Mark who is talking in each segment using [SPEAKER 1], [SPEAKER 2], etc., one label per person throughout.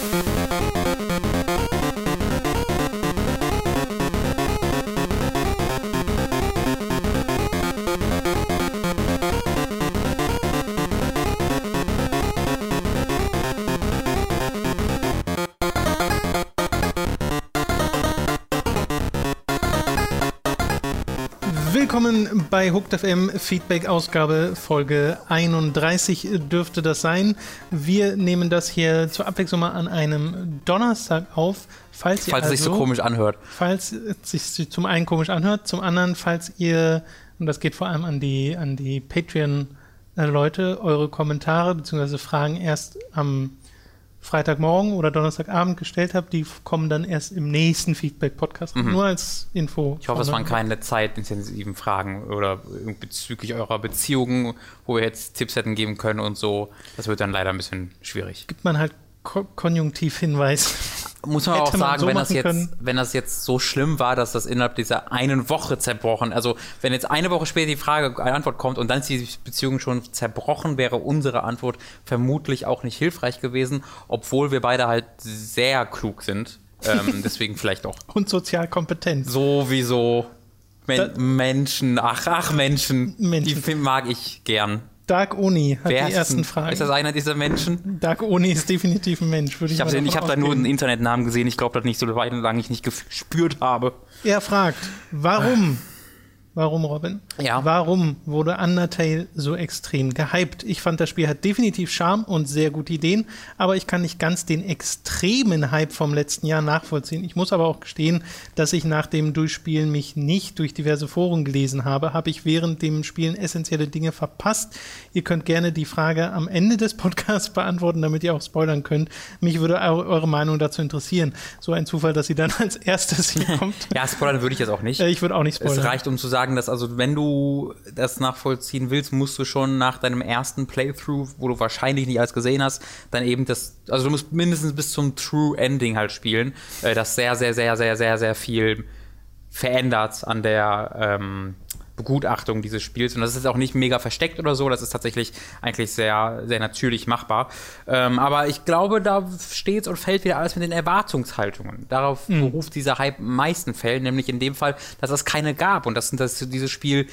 [SPEAKER 1] Thank you. Willkommen bei Hooked FM Feedback Ausgabe Folge 31 dürfte das sein. Wir nehmen das hier zur Abwechslung mal an einem Donnerstag auf.
[SPEAKER 2] Falls, falls also, es sich so also komisch anhört.
[SPEAKER 1] Falls es sich zum einen komisch anhört, zum anderen, falls ihr, und das geht vor allem an die, an die Patreon-Leute, eure Kommentare bzw. Fragen erst am Freitagmorgen oder Donnerstagabend gestellt habe, die kommen dann erst im nächsten Feedback-Podcast. Mhm. Nur als Info.
[SPEAKER 2] Ich hoffe, es waren keine zeitintensiven Fragen oder bezüglich eurer Beziehungen, wo wir jetzt Tipps hätten geben können und so. Das wird dann leider ein bisschen schwierig.
[SPEAKER 1] Gibt man halt Ko Konjunktivhinweis.
[SPEAKER 2] Muss man auch sagen, so wenn, das jetzt, wenn das jetzt so schlimm war, dass das innerhalb dieser einen Woche zerbrochen, also wenn jetzt eine Woche später die Frage, eine Antwort kommt und dann ist die Beziehung schon zerbrochen, wäre unsere Antwort vermutlich auch nicht hilfreich gewesen, obwohl wir beide halt sehr klug sind. Ähm, deswegen vielleicht auch.
[SPEAKER 1] Und sozial kompetent.
[SPEAKER 2] Sowieso. Men Menschen, ach, ach, Menschen, Menschen. Die mag ich gern.
[SPEAKER 1] Dark Oni hat Wer die ersten Fragen.
[SPEAKER 2] Ist das einer dieser Menschen?
[SPEAKER 1] Dark Oni ist definitiv ein Mensch,
[SPEAKER 2] würde ich, ich Ich habe da nur einen Internetnamen gesehen. Ich glaube das nicht so lange ich nicht gespürt habe.
[SPEAKER 1] Er fragt, warum Warum, Robin?
[SPEAKER 2] Ja.
[SPEAKER 1] Warum wurde Undertale so extrem gehypt? Ich fand, das Spiel hat definitiv Charme und sehr gute Ideen, aber ich kann nicht ganz den extremen Hype vom letzten Jahr nachvollziehen. Ich muss aber auch gestehen, dass ich nach dem Durchspielen mich nicht durch diverse Foren gelesen habe. Habe ich während dem Spielen essentielle Dinge verpasst? Ihr könnt gerne die Frage am Ende des Podcasts beantworten, damit ihr auch spoilern könnt. Mich würde eure Meinung dazu interessieren. So ein Zufall, dass sie dann als erstes hier kommt.
[SPEAKER 2] ja, spoilern würde ich jetzt auch nicht.
[SPEAKER 1] Äh, ich würde auch nicht spoilern.
[SPEAKER 2] Es reicht, um zu sagen, sagen, dass also wenn du das nachvollziehen willst, musst du schon nach deinem ersten Playthrough, wo du wahrscheinlich nicht alles gesehen hast, dann eben das, also du musst mindestens bis zum True Ending halt spielen, äh, das sehr, sehr, sehr, sehr, sehr, sehr viel verändert an der ähm, Begutachtung dieses Spiels. Und das ist auch nicht mega versteckt oder so, das ist tatsächlich eigentlich sehr, sehr natürlich machbar. Ähm, aber ich glaube, da steht und fällt wieder alles mit den Erwartungshaltungen. Darauf mhm. beruft dieser Hype in meisten Fällen, nämlich in dem Fall, dass es keine gab und dass, dass dieses Spiel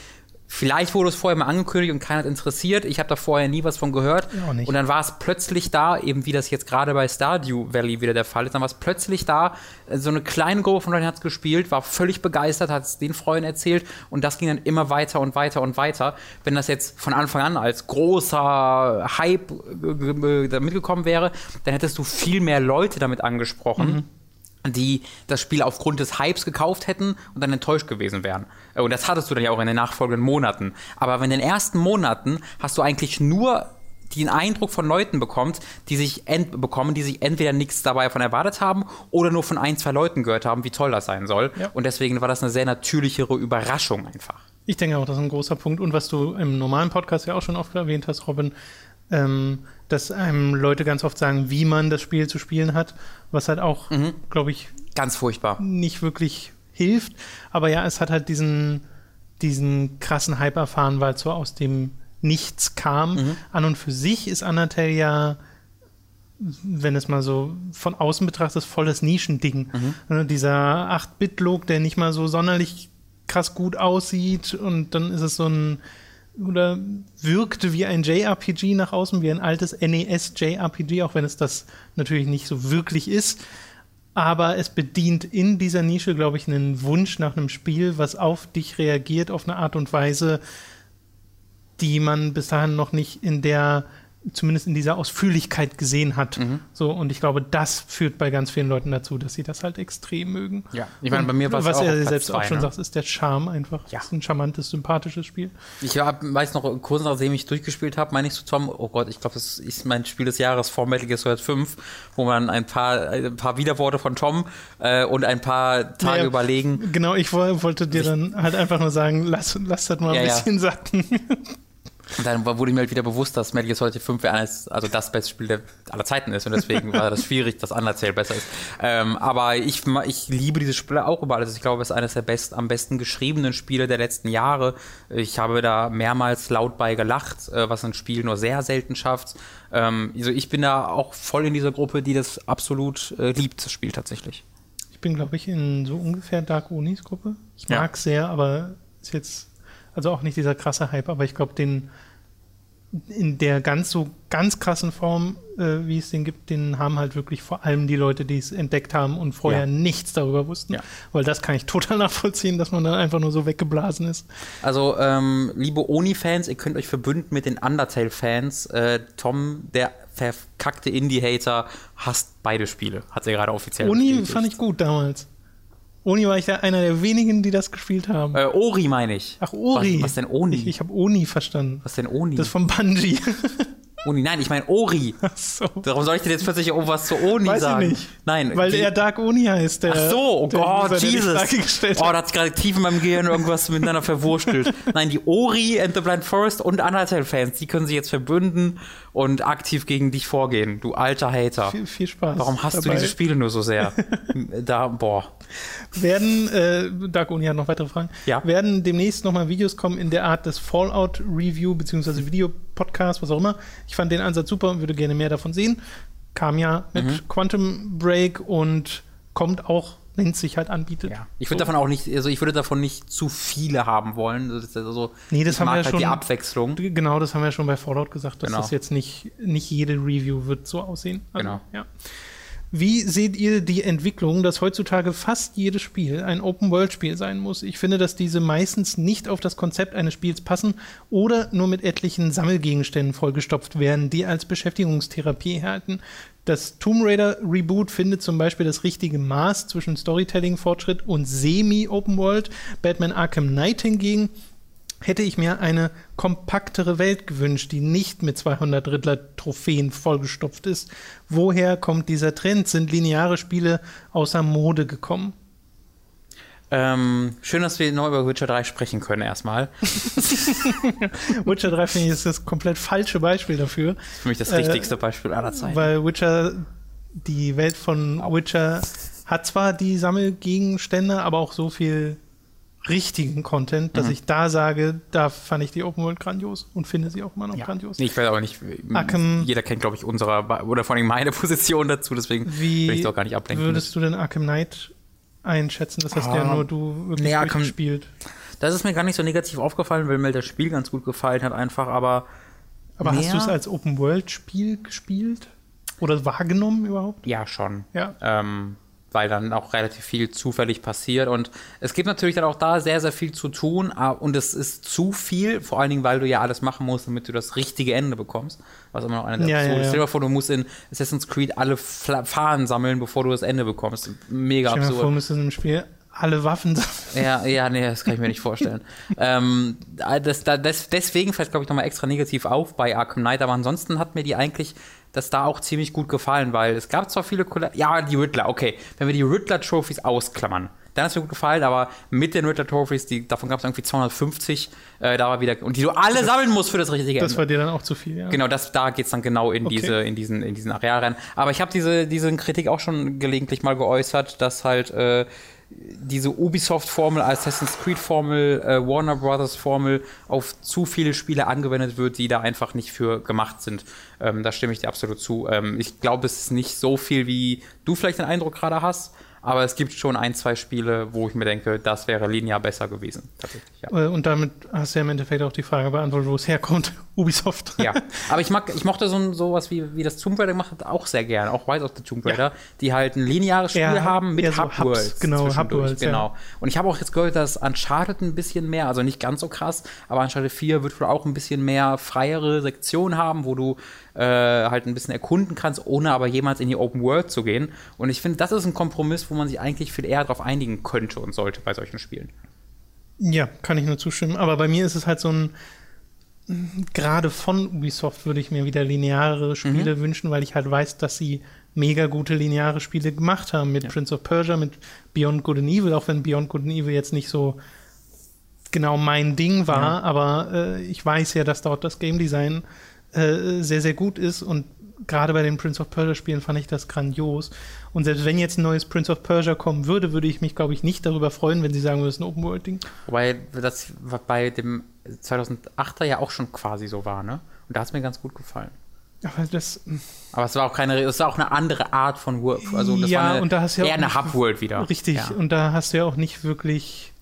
[SPEAKER 2] Vielleicht wurde es vorher mal angekündigt und keiner hat interessiert. Ich habe da vorher nie was von gehört. Ja, und dann war es plötzlich da, eben wie das jetzt gerade bei Stardew Valley wieder der Fall ist, dann war es plötzlich da. So eine kleine Gruppe von Leuten hat es gespielt, war völlig begeistert, hat es den Freunden erzählt und das ging dann immer weiter und weiter und weiter. Wenn das jetzt von Anfang an als großer Hype mitgekommen wäre, dann hättest du viel mehr Leute damit angesprochen. Mhm die das Spiel aufgrund des Hypes gekauft hätten und dann enttäuscht gewesen wären. Äh, und das hattest du dann ja auch in den nachfolgenden Monaten. Aber in den ersten Monaten hast du eigentlich nur den Eindruck von Leuten bekommt, die sich bekommen, die sich entweder nichts dabei davon erwartet haben oder nur von ein, zwei Leuten gehört haben, wie toll das sein soll. Ja. Und deswegen war das eine sehr natürlichere Überraschung einfach.
[SPEAKER 1] Ich denke auch, das ist ein großer Punkt. Und was du im normalen Podcast ja auch schon oft erwähnt hast, Robin, ähm, dass einem Leute ganz oft sagen, wie man das Spiel zu spielen hat, was halt auch, mhm. glaube ich,
[SPEAKER 2] ganz furchtbar
[SPEAKER 1] nicht wirklich hilft. Aber ja, es hat halt diesen, diesen krassen Hype erfahren, weil es so aus dem Nichts kam. Mhm. An und für sich ist Undertale ja wenn es mal so von außen betrachtet, volles Nischending. Mhm. Also dieser 8-Bit-Look, der nicht mal so sonderlich krass gut aussieht und dann ist es so ein oder wirkte wie ein JRPG nach außen, wie ein altes NES JRPG, auch wenn es das natürlich nicht so wirklich ist. Aber es bedient in dieser Nische, glaube ich, einen Wunsch nach einem Spiel, was auf dich reagiert, auf eine Art und Weise, die man bis dahin noch nicht in der zumindest in dieser Ausführlichkeit gesehen hat. Mhm. So, und ich glaube, das führt bei ganz vielen Leuten dazu, dass sie das halt extrem mögen.
[SPEAKER 2] Ja, ich meine, bei mir war es
[SPEAKER 1] Was er selbst zwei, auch schon ne? sagt, ist der Charme einfach. Ja. Das ist ein charmantes, sympathisches Spiel.
[SPEAKER 2] Ich hab, weiß noch, kurz nachdem ich durchgespielt habe, meine ich zu Tom, oh Gott, ich glaube, das ist mein Spiel des Jahres vor Metal Gear Solid 5, wo man ein paar, ein paar Widerworte von Tom äh, und ein paar Tage naja, überlegen.
[SPEAKER 1] Genau, ich wollte dir dann halt einfach nur sagen, lass, lass das mal ein ja, bisschen ja. sacken.
[SPEAKER 2] Und dann wurde mir halt wieder bewusst, dass Metal Gear Solid 5 eines, also das beste Spiel der aller Zeiten ist und deswegen war das schwierig, dass Undertale besser ist. Ähm, aber ich, ich liebe diese Spiele auch über alles. Ich glaube, es ist eines der best, am besten geschriebenen Spiele der letzten Jahre. Ich habe da mehrmals laut bei gelacht, äh, was ein Spiel nur sehr selten schafft. Ähm, also ich bin da auch voll in dieser Gruppe, die das absolut äh, liebt, das Spiel tatsächlich.
[SPEAKER 1] Ich bin, glaube ich, in so ungefähr Dark Unis Gruppe. Ich
[SPEAKER 2] Ja.
[SPEAKER 1] mag sehr, aber ist jetzt, also auch nicht dieser krasse Hype, aber ich glaube, den in der ganz so ganz krassen Form, äh, wie es den gibt, den haben halt wirklich vor allem die Leute, die es entdeckt haben und vorher
[SPEAKER 2] Ja.
[SPEAKER 1] nichts darüber wussten.
[SPEAKER 2] Ja.
[SPEAKER 1] Weil das kann ich total nachvollziehen, dass man dann einfach nur so weggeblasen ist.
[SPEAKER 2] Also, ähm, liebe Oni-Fans, ihr könnt euch verbünden mit den Undertale-Fans. Äh, Tom, der verkackte Indie-Hater, hasst beide Spiele. Hat er gerade offiziell
[SPEAKER 1] Oni fand ich gut damals. Oni war ich da einer der wenigen, die das gespielt haben.
[SPEAKER 2] Äh, Ori meine ich.
[SPEAKER 1] Ach, Ori.
[SPEAKER 2] Was, was denn Oni?
[SPEAKER 1] Ich, ich habe Oni verstanden.
[SPEAKER 2] was denn Oni?
[SPEAKER 1] Das von Bungie.
[SPEAKER 2] Oni, nein, ich meine Ori.
[SPEAKER 1] Ach so.
[SPEAKER 2] Warum soll ich denn jetzt plötzlich irgendwas zu Oni
[SPEAKER 1] Weiß
[SPEAKER 2] sagen?
[SPEAKER 1] ich nicht.
[SPEAKER 2] Nein,
[SPEAKER 1] Weil
[SPEAKER 2] die-
[SPEAKER 1] er Dark Oni heißt. Der,
[SPEAKER 2] Ach so, oh
[SPEAKER 1] der
[SPEAKER 2] Gott,
[SPEAKER 1] der
[SPEAKER 2] Jesus. Oh, da hat sich gerade tief in meinem Gehirn irgendwas miteinander verwurstelt. Nein, die Ori and the Blind Forest und Undertale-Fans, die können sich jetzt verbünden und aktiv gegen dich vorgehen, du alter Hater.
[SPEAKER 1] Viel, viel Spaß.
[SPEAKER 2] Warum hast du
[SPEAKER 1] dabei.
[SPEAKER 2] diese Spiele nur so sehr? da, boah.
[SPEAKER 1] Werden, äh, Dark Oni hat noch weitere Fragen,
[SPEAKER 2] Ja.
[SPEAKER 1] werden demnächst nochmal Videos kommen in der Art des Fallout-Review beziehungsweise Videopodcast, was auch immer. Ich fand den Ansatz super und würde gerne mehr davon sehen. Kam ja mit
[SPEAKER 2] Mhm.
[SPEAKER 1] Quantum Break und kommt auch, wenn es sich halt anbietet.
[SPEAKER 2] Ja. Ich würde
[SPEAKER 1] So.
[SPEAKER 2] davon auch nicht, also ich würde davon nicht zu viele haben wollen. Also,
[SPEAKER 1] Nee, das haben wir ja
[SPEAKER 2] halt die
[SPEAKER 1] schon-
[SPEAKER 2] Abwechslung.
[SPEAKER 1] Genau, das haben wir ja schon bei Fallout gesagt, dass
[SPEAKER 2] Genau.
[SPEAKER 1] das jetzt nicht, nicht jede Review wird so aussehen. Also,
[SPEAKER 2] Genau.
[SPEAKER 1] Ja. Wie seht ihr die Entwicklung, dass heutzutage fast jedes Spiel ein Open-World-Spiel sein muss? Ich finde, dass diese meistens nicht auf das Konzept eines Spiels passen oder nur mit etlichen Sammelgegenständen vollgestopft werden, die als Beschäftigungstherapie halten. Das Tomb Raider Reboot findet zum Beispiel das richtige Maß zwischen Storytelling-Fortschritt und Semi-Open-World. Batman Arkham Knight hingegen hätte ich mir eine kompaktere Welt gewünscht, die nicht mit 200 Riddler-Trophäen vollgestopft ist. Woher kommt dieser Trend? Sind lineare Spiele außer Mode gekommen?
[SPEAKER 2] Ähm, schön, dass wir noch über Witcher 3 sprechen können erstmal.
[SPEAKER 1] Witcher 3 finde ich ist das komplett falsche Beispiel dafür,
[SPEAKER 2] Für mich das
[SPEAKER 1] Äh,
[SPEAKER 2] richtigste Beispiel aller Zeiten.
[SPEAKER 1] weil Witcher, die Welt von Witcher hat zwar die Sammelgegenstände, aber auch so viel richtigen Content, dass
[SPEAKER 2] Mhm.
[SPEAKER 1] ich da sage, da fand ich die Open World grandios und finde sie auch immer noch
[SPEAKER 2] Ja.
[SPEAKER 1] grandios.
[SPEAKER 2] Nee, ich weiß aber nicht,
[SPEAKER 1] Arkham-
[SPEAKER 2] jeder kennt, glaube ich, unsere, oder vor allem meine Position dazu, deswegen will ich doch gar nicht ablenken.
[SPEAKER 1] würdest du denn Arkham Knight einschätzen? Das hast ja
[SPEAKER 2] Ah,
[SPEAKER 1] nur du wirklich
[SPEAKER 2] Arkham-
[SPEAKER 1] durchgespielt.
[SPEAKER 2] Das ist mir gar nicht so negativ aufgefallen, weil mir das Spiel ganz gut gefallen hat, einfach, aber.
[SPEAKER 1] Aber hast
[SPEAKER 2] mehr-
[SPEAKER 1] du es als Open-World-Spiel gespielt? Oder wahrgenommen überhaupt?
[SPEAKER 2] Ja, schon.
[SPEAKER 1] Ja.
[SPEAKER 2] Ähm, weil dann auch relativ viel zufällig passiert. Und es gibt natürlich dann auch da sehr, sehr viel zu tun. Und es ist zu viel, vor allen Dingen, weil du ja alles machen musst, damit du das richtige Ende bekommst. Was immer noch eine der
[SPEAKER 1] Ja, ja,
[SPEAKER 2] ist.
[SPEAKER 1] ja.
[SPEAKER 2] Stell dir mal vor, du musst in Assassin's Creed alle Fahnen sammeln, bevor du das Ende bekommst. Mega
[SPEAKER 1] Stell
[SPEAKER 2] absurd.
[SPEAKER 1] vor, müsstest du im Spiel alle Waffen sammeln.
[SPEAKER 2] Ja, ja, nee, das kann ich mir nicht vorstellen. ähm, das, da, das, deswegen fällt, glaube ich, nochmal extra negativ auf bei Arkham Knight, aber ansonsten hat mir die eigentlich das da auch ziemlich gut gefallen, weil es gab zwar viele Kolla Ja, die Riddler, okay. Wenn wir die Riddler-Trophies ausklammern, dann hat es mir gut gefallen, aber mit den Riddler-Trophies, die, davon gab es irgendwie 250, äh, da war wieder, und die du alle sammeln musst für das richtige
[SPEAKER 1] Das
[SPEAKER 2] Ende.
[SPEAKER 1] war dir dann auch zu viel, ja.
[SPEAKER 2] Genau, das, da geht's dann genau in,
[SPEAKER 1] Okay.
[SPEAKER 2] diese, in diesen, in diesen Areal rein. Aber ich habe diese, diese Kritik auch schon gelegentlich mal geäußert, dass halt äh, diese Ubisoft-Formel, Assassin's Creed-Formel, äh, Warner Brothers-Formel auf zu viele Spiele angewendet wird, die da einfach nicht für gemacht sind. Ähm, da stimme ich dir absolut zu. Ähm, ich glaube, es ist nicht so viel, wie du vielleicht den Eindruck gerade hast. Aber es gibt schon ein, zwei Spiele, wo ich mir denke, das wäre linear besser gewesen. Tatsächlich, ja.
[SPEAKER 1] Äh, Und damit hast du ja im Endeffekt auch die Frage beantwortet, wo es herkommt. Ubisoft.
[SPEAKER 2] Ja, aber ich mag, ich mochte so sowas wie, wie das Tomb Raider gemacht hat, auch sehr gern, auch Rise of the Tomb Raider, die halt ein lineares Spiel
[SPEAKER 1] Eher-
[SPEAKER 2] haben mit
[SPEAKER 1] so
[SPEAKER 2] Hub
[SPEAKER 1] Hubs,
[SPEAKER 2] Worlds.
[SPEAKER 1] genau,
[SPEAKER 2] zwischendurch,
[SPEAKER 1] Hub Worlds, ja.
[SPEAKER 2] genau. Und ich habe auch jetzt gehört, dass Uncharted ein bisschen mehr, also nicht ganz so krass, aber Uncharted 4 wird wohl auch ein bisschen mehr freiere Sektionen haben, wo du äh, halt ein bisschen erkunden kannst, ohne aber jemals in die Open World zu gehen. Und ich finde, das ist ein Kompromiss, wo man sich eigentlich viel eher darauf einigen könnte und sollte bei solchen Spielen.
[SPEAKER 1] Ja, kann ich nur zustimmen. Aber bei mir ist es halt so ein, gerade von Ubisoft würde ich mir wieder lineare Spiele
[SPEAKER 2] Mhm.
[SPEAKER 1] wünschen, weil ich halt weiß, dass sie mega gute lineare Spiele gemacht haben. Mit
[SPEAKER 2] Ja.
[SPEAKER 1] Prince of Persia, mit Beyond Good and Evil, auch wenn Beyond Good and Evil jetzt nicht so genau mein Ding war, aber äh, ich weiß ja, dass dort das Game Design äh, sehr, sehr gut ist und gerade bei den Prince of Persia Spielen fand ich das grandios. Und selbst wenn jetzt ein neues Prince of Persia kommen würde, würde ich mich, glaube ich, nicht darüber freuen, wenn sie sagen, das ist ein Open World Ding.
[SPEAKER 2] Wobei das bei dem 2008er ja auch schon quasi so war, ne? Und da hat es mir ganz gut gefallen.
[SPEAKER 1] Aber das.
[SPEAKER 2] Aber es war auch keine, es war auch eine andere Art von World. Also das
[SPEAKER 1] ja,
[SPEAKER 2] war eine,
[SPEAKER 1] und da hast ja
[SPEAKER 2] eher eine
[SPEAKER 1] nicht-
[SPEAKER 2] Hub-World wieder.
[SPEAKER 1] Richtig.
[SPEAKER 2] Ja.
[SPEAKER 1] Und da hast du ja auch nicht wirklich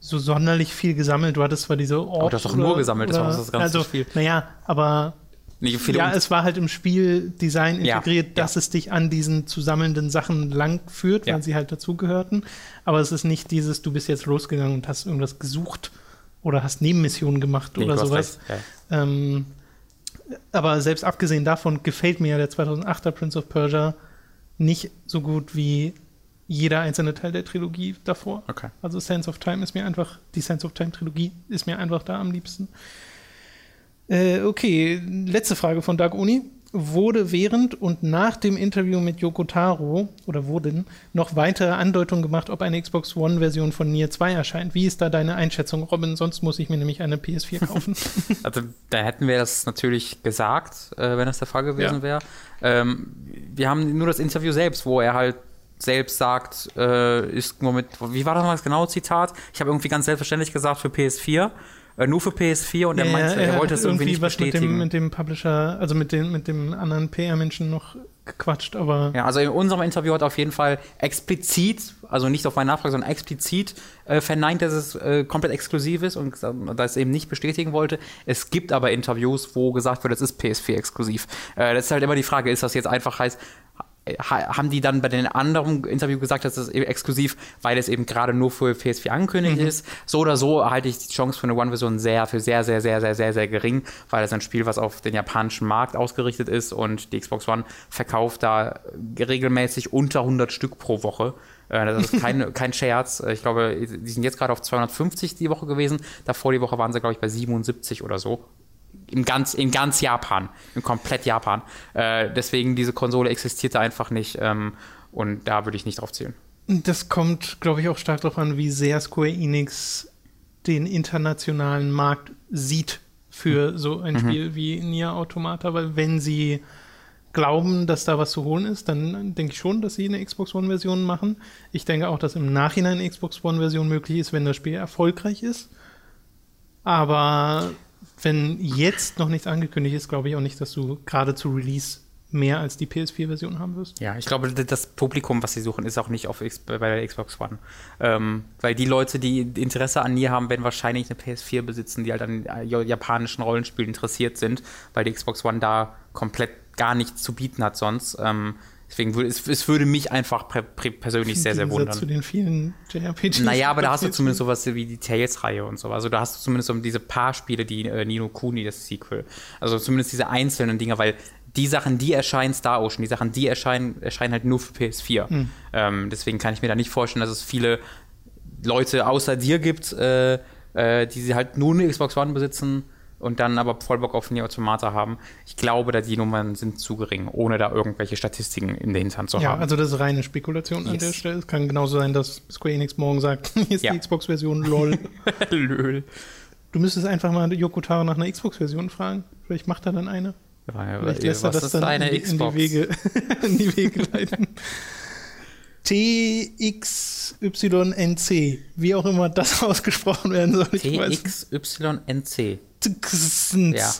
[SPEAKER 1] so sonderlich viel gesammelt. Du hattest zwar diese Orte.
[SPEAKER 2] du hast doch nur gesammelt, das war das ganze
[SPEAKER 1] also,
[SPEAKER 2] Spiel.
[SPEAKER 1] Naja, aber ja, es war halt im Spieldesign
[SPEAKER 2] Ja,
[SPEAKER 1] integriert, dass es dich an diesen zu sammelnden Sachen lang führt,
[SPEAKER 2] Ja.
[SPEAKER 1] weil sie halt dazugehörten. Aber es ist nicht dieses, du bist jetzt losgegangen und hast irgendwas gesucht oder hast Nebenmissionen gemacht
[SPEAKER 2] Nee,
[SPEAKER 1] oder sowas.
[SPEAKER 2] ja.
[SPEAKER 1] Ähm, aber selbst abgesehen davon gefällt mir ja der 2008er Prince of Persia nicht so gut wie jeder einzelne Teil der Trilogie davor.
[SPEAKER 2] Okay.
[SPEAKER 1] Also Sense of Time ist mir einfach, die Sense of Time Trilogie ist mir einfach da am liebsten. Äh, okay, letzte Frage von Doug Uni. Wurde während und nach dem Interview mit Yoko Taro oder wurden noch weitere Andeutungen gemacht, ob eine Xbox One-Version von Nier 2 erscheint? Wie ist da deine Einschätzung, Robin? Sonst muss ich mir nämlich eine PS4 kaufen.
[SPEAKER 2] Also da hätten wir das natürlich gesagt, äh, wenn das der Fall gewesen
[SPEAKER 1] Ja.
[SPEAKER 2] wäre. Ähm, wir haben nur das Interview selbst, wo er halt selbst sagt, äh, ist nur mit, wie war das mal das genaue Zitat? Ich habe irgendwie ganz selbstverständlich gesagt für PS4, äh, nur für PS4 und er
[SPEAKER 1] Ja,
[SPEAKER 2] meinte, er,
[SPEAKER 1] hat
[SPEAKER 2] wollte es irgendwie nicht
[SPEAKER 1] was mit
[SPEAKER 2] bestätigen.
[SPEAKER 1] dem, mit dem Publisher, also mit, den, mit dem anderen PR-Menschen noch gequatscht, aber
[SPEAKER 2] Ja, also in unserem Interview hat er auf jeden Fall explizit, also nicht auf meine Nachfrage, sondern explizit äh, verneint, dass es äh, komplett exklusiv ist und dass er eben nicht bestätigen wollte. Es gibt aber Interviews, wo gesagt wird, es ist PS4 exklusiv. Äh, das ist halt immer die Frage, ist das jetzt einfach heißt, haben die dann bei den anderen Interview gesagt, dass es eben exklusiv, weil es eben gerade nur für PS4 angekündigt ist. So oder so halte ich die Chance für eine One-Version sehr, für sehr, sehr, sehr, sehr, sehr, sehr gering, weil es ein Spiel, was auf den japanischen Markt ausgerichtet ist und die Xbox One verkauft da regelmäßig unter 100 Stück pro Woche. Äh, Das ist kein, kein Scherz. Ich glaube, die sind jetzt gerade auf 250 die Woche gewesen. Davor die Woche waren sie, glaube ich, bei 77 oder so in ganz, in ganz Japan, in komplett Japan. Äh, deswegen, diese Konsole existierte einfach nicht ähm, und da würde ich nicht drauf zählen.
[SPEAKER 1] das kommt, glaube ich, auch stark darauf an, wie sehr Square Enix den internationalen Markt sieht für so ein Spiel wie Nier Automata, weil wenn sie glauben, dass da was zu holen ist, dann denke ich schon, dass sie eine Xbox One-Version machen. Ich denke auch, dass im Nachhinein eine Xbox One-Version möglich ist, wenn das Spiel erfolgreich ist. Aber wenn jetzt noch nichts angekündigt ist, glaube ich auch nicht, dass du gerade zu Release mehr als die PS4-Version haben wirst.
[SPEAKER 2] Ja, ich glaube, das Publikum, was sie suchen, ist auch nicht auf X bei der Xbox One. Ähm, weil die Leute, die Interesse an Nier haben, werden wahrscheinlich eine PS4 besitzen, die halt an äh, japanischen Rollenspielen interessiert sind, weil die Xbox One da komplett gar nichts zu bieten hat sonst. Ähm, deswegen würde es, es würde mich einfach persönlich sehr, sehr
[SPEAKER 1] Gegensatz zu
[SPEAKER 2] wundern.
[SPEAKER 1] den vielen JRPGs.
[SPEAKER 2] Naja, aber da hast du zumindest sowas wie die Tales-Reihe und so. Also da hast du zumindest so diese paar Spiele, die äh, Nino Kuni, das Sequel. Also zumindest diese einzelnen Dinge, weil die Sachen, die erscheinen Star Ocean, die Sachen, die erscheinen, erscheinen halt nur für PS4. Ähm, deswegen kann ich mir da nicht vorstellen, dass es viele Leute außer dir gibt, äh, äh, die sie halt nur eine Xbox One besitzen und dann aber voll Bock auf Nier Automata haben. Ich glaube, da die Nummern sind zu gering, ohne da irgendwelche Statistiken in der Hinterhand zu
[SPEAKER 1] Ja,
[SPEAKER 2] haben.
[SPEAKER 1] also das ist reine Spekulation an
[SPEAKER 2] Yes.
[SPEAKER 1] der Stelle. Es kann genauso sein, dass Square Enix morgen sagt, hier ist
[SPEAKER 2] Ja.
[SPEAKER 1] die Xbox-Version, lol.
[SPEAKER 2] Löl.
[SPEAKER 1] Du müsstest einfach mal Yoko Taro nach einer Xbox-Version fragen. Vielleicht macht er dann eine. Vielleicht lässt er das dann in, die, in die Wege, in die Wege leiten. TXYNC, wie auch immer das ausgesprochen werden soll.
[SPEAKER 2] TXYNC. Ja.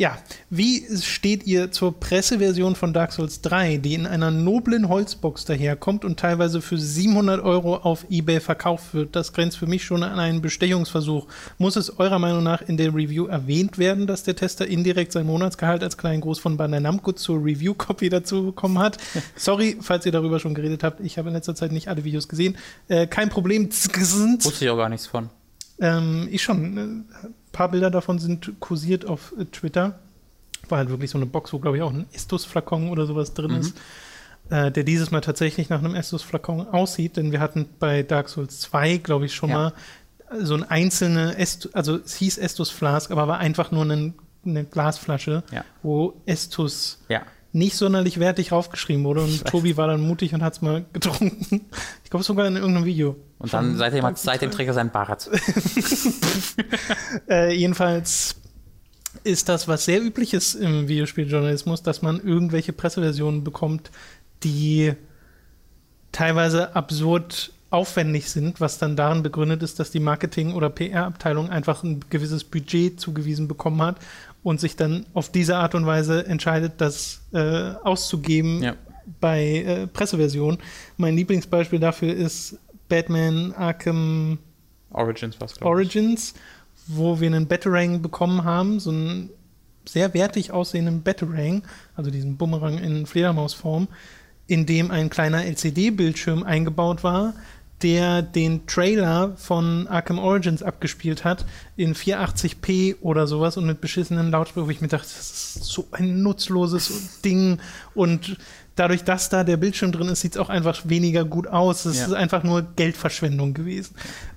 [SPEAKER 1] Ja, wie steht ihr zur Presseversion von Dark Souls 3, die in einer noblen Holzbox daherkommt und teilweise für 700 Euro auf Ebay verkauft wird? Das grenzt für mich schon an einen Bestechungsversuch. Muss es eurer Meinung nach in der Review erwähnt werden, dass der Tester indirekt sein Monatsgehalt als kleinen Gruß von Bandai Namco zur Review-Copy dazu bekommen hat? Sorry, falls ihr darüber schon geredet habt. Ich habe in letzter Zeit nicht alle Videos gesehen. Äh, kein Problem.
[SPEAKER 2] wusste ich auch gar nichts von.
[SPEAKER 1] Ähm, ich schon. Ein paar Bilder davon sind kursiert auf äh, Twitter. War halt wirklich so eine Box, wo, glaube ich, auch ein Estus-Flakon oder sowas drin ist. Äh, der dieses Mal tatsächlich nach einem Estus-Flakon aussieht, denn wir hatten bei Dark Souls 2, glaube ich, schon
[SPEAKER 2] Ja.
[SPEAKER 1] mal so ein einzelne, Est also es hieß Estus Flask, aber war einfach nur ein, eine Glasflasche,
[SPEAKER 2] Ja.
[SPEAKER 1] wo Estus
[SPEAKER 2] Ja.
[SPEAKER 1] Nicht sonderlich wertig raufgeschrieben wurde. Und Tobi war dann mutig und hat es mal getrunken. Ich glaube sogar in irgendeinem Video.
[SPEAKER 2] Und dann seitdem, hat, seitdem trägt er sein Bart.
[SPEAKER 1] äh, jedenfalls ist das was sehr übliches im Videospieljournalismus, dass man irgendwelche Presseversionen bekommt, die teilweise absurd aufwendig sind, was dann darin begründet ist, dass die Marketing- oder PR-Abteilung einfach ein gewisses Budget zugewiesen bekommen hat und sich dann auf diese Art und Weise entscheidet, das äh, auszugeben ja. bei äh, Presseversionen. Mein Lieblingsbeispiel dafür ist Batman Arkham
[SPEAKER 2] Origins, was
[SPEAKER 1] Origins, wo wir einen Batarang bekommen haben, so einen sehr wertig aussehenden Batarang, also diesen Bumerang in Fledermausform, in dem ein kleiner LCD-Bildschirm eingebaut war, der den Trailer von Arkham Origins abgespielt hat in 480p oder sowas und mit beschissenen Lautsprechern, wo ich mir dachte, das ist so ein nutzloses Ding und dadurch, dass da der Bildschirm drin ist, sieht es auch einfach weniger gut aus. Es ja. ist einfach nur Geldverschwendung gewesen.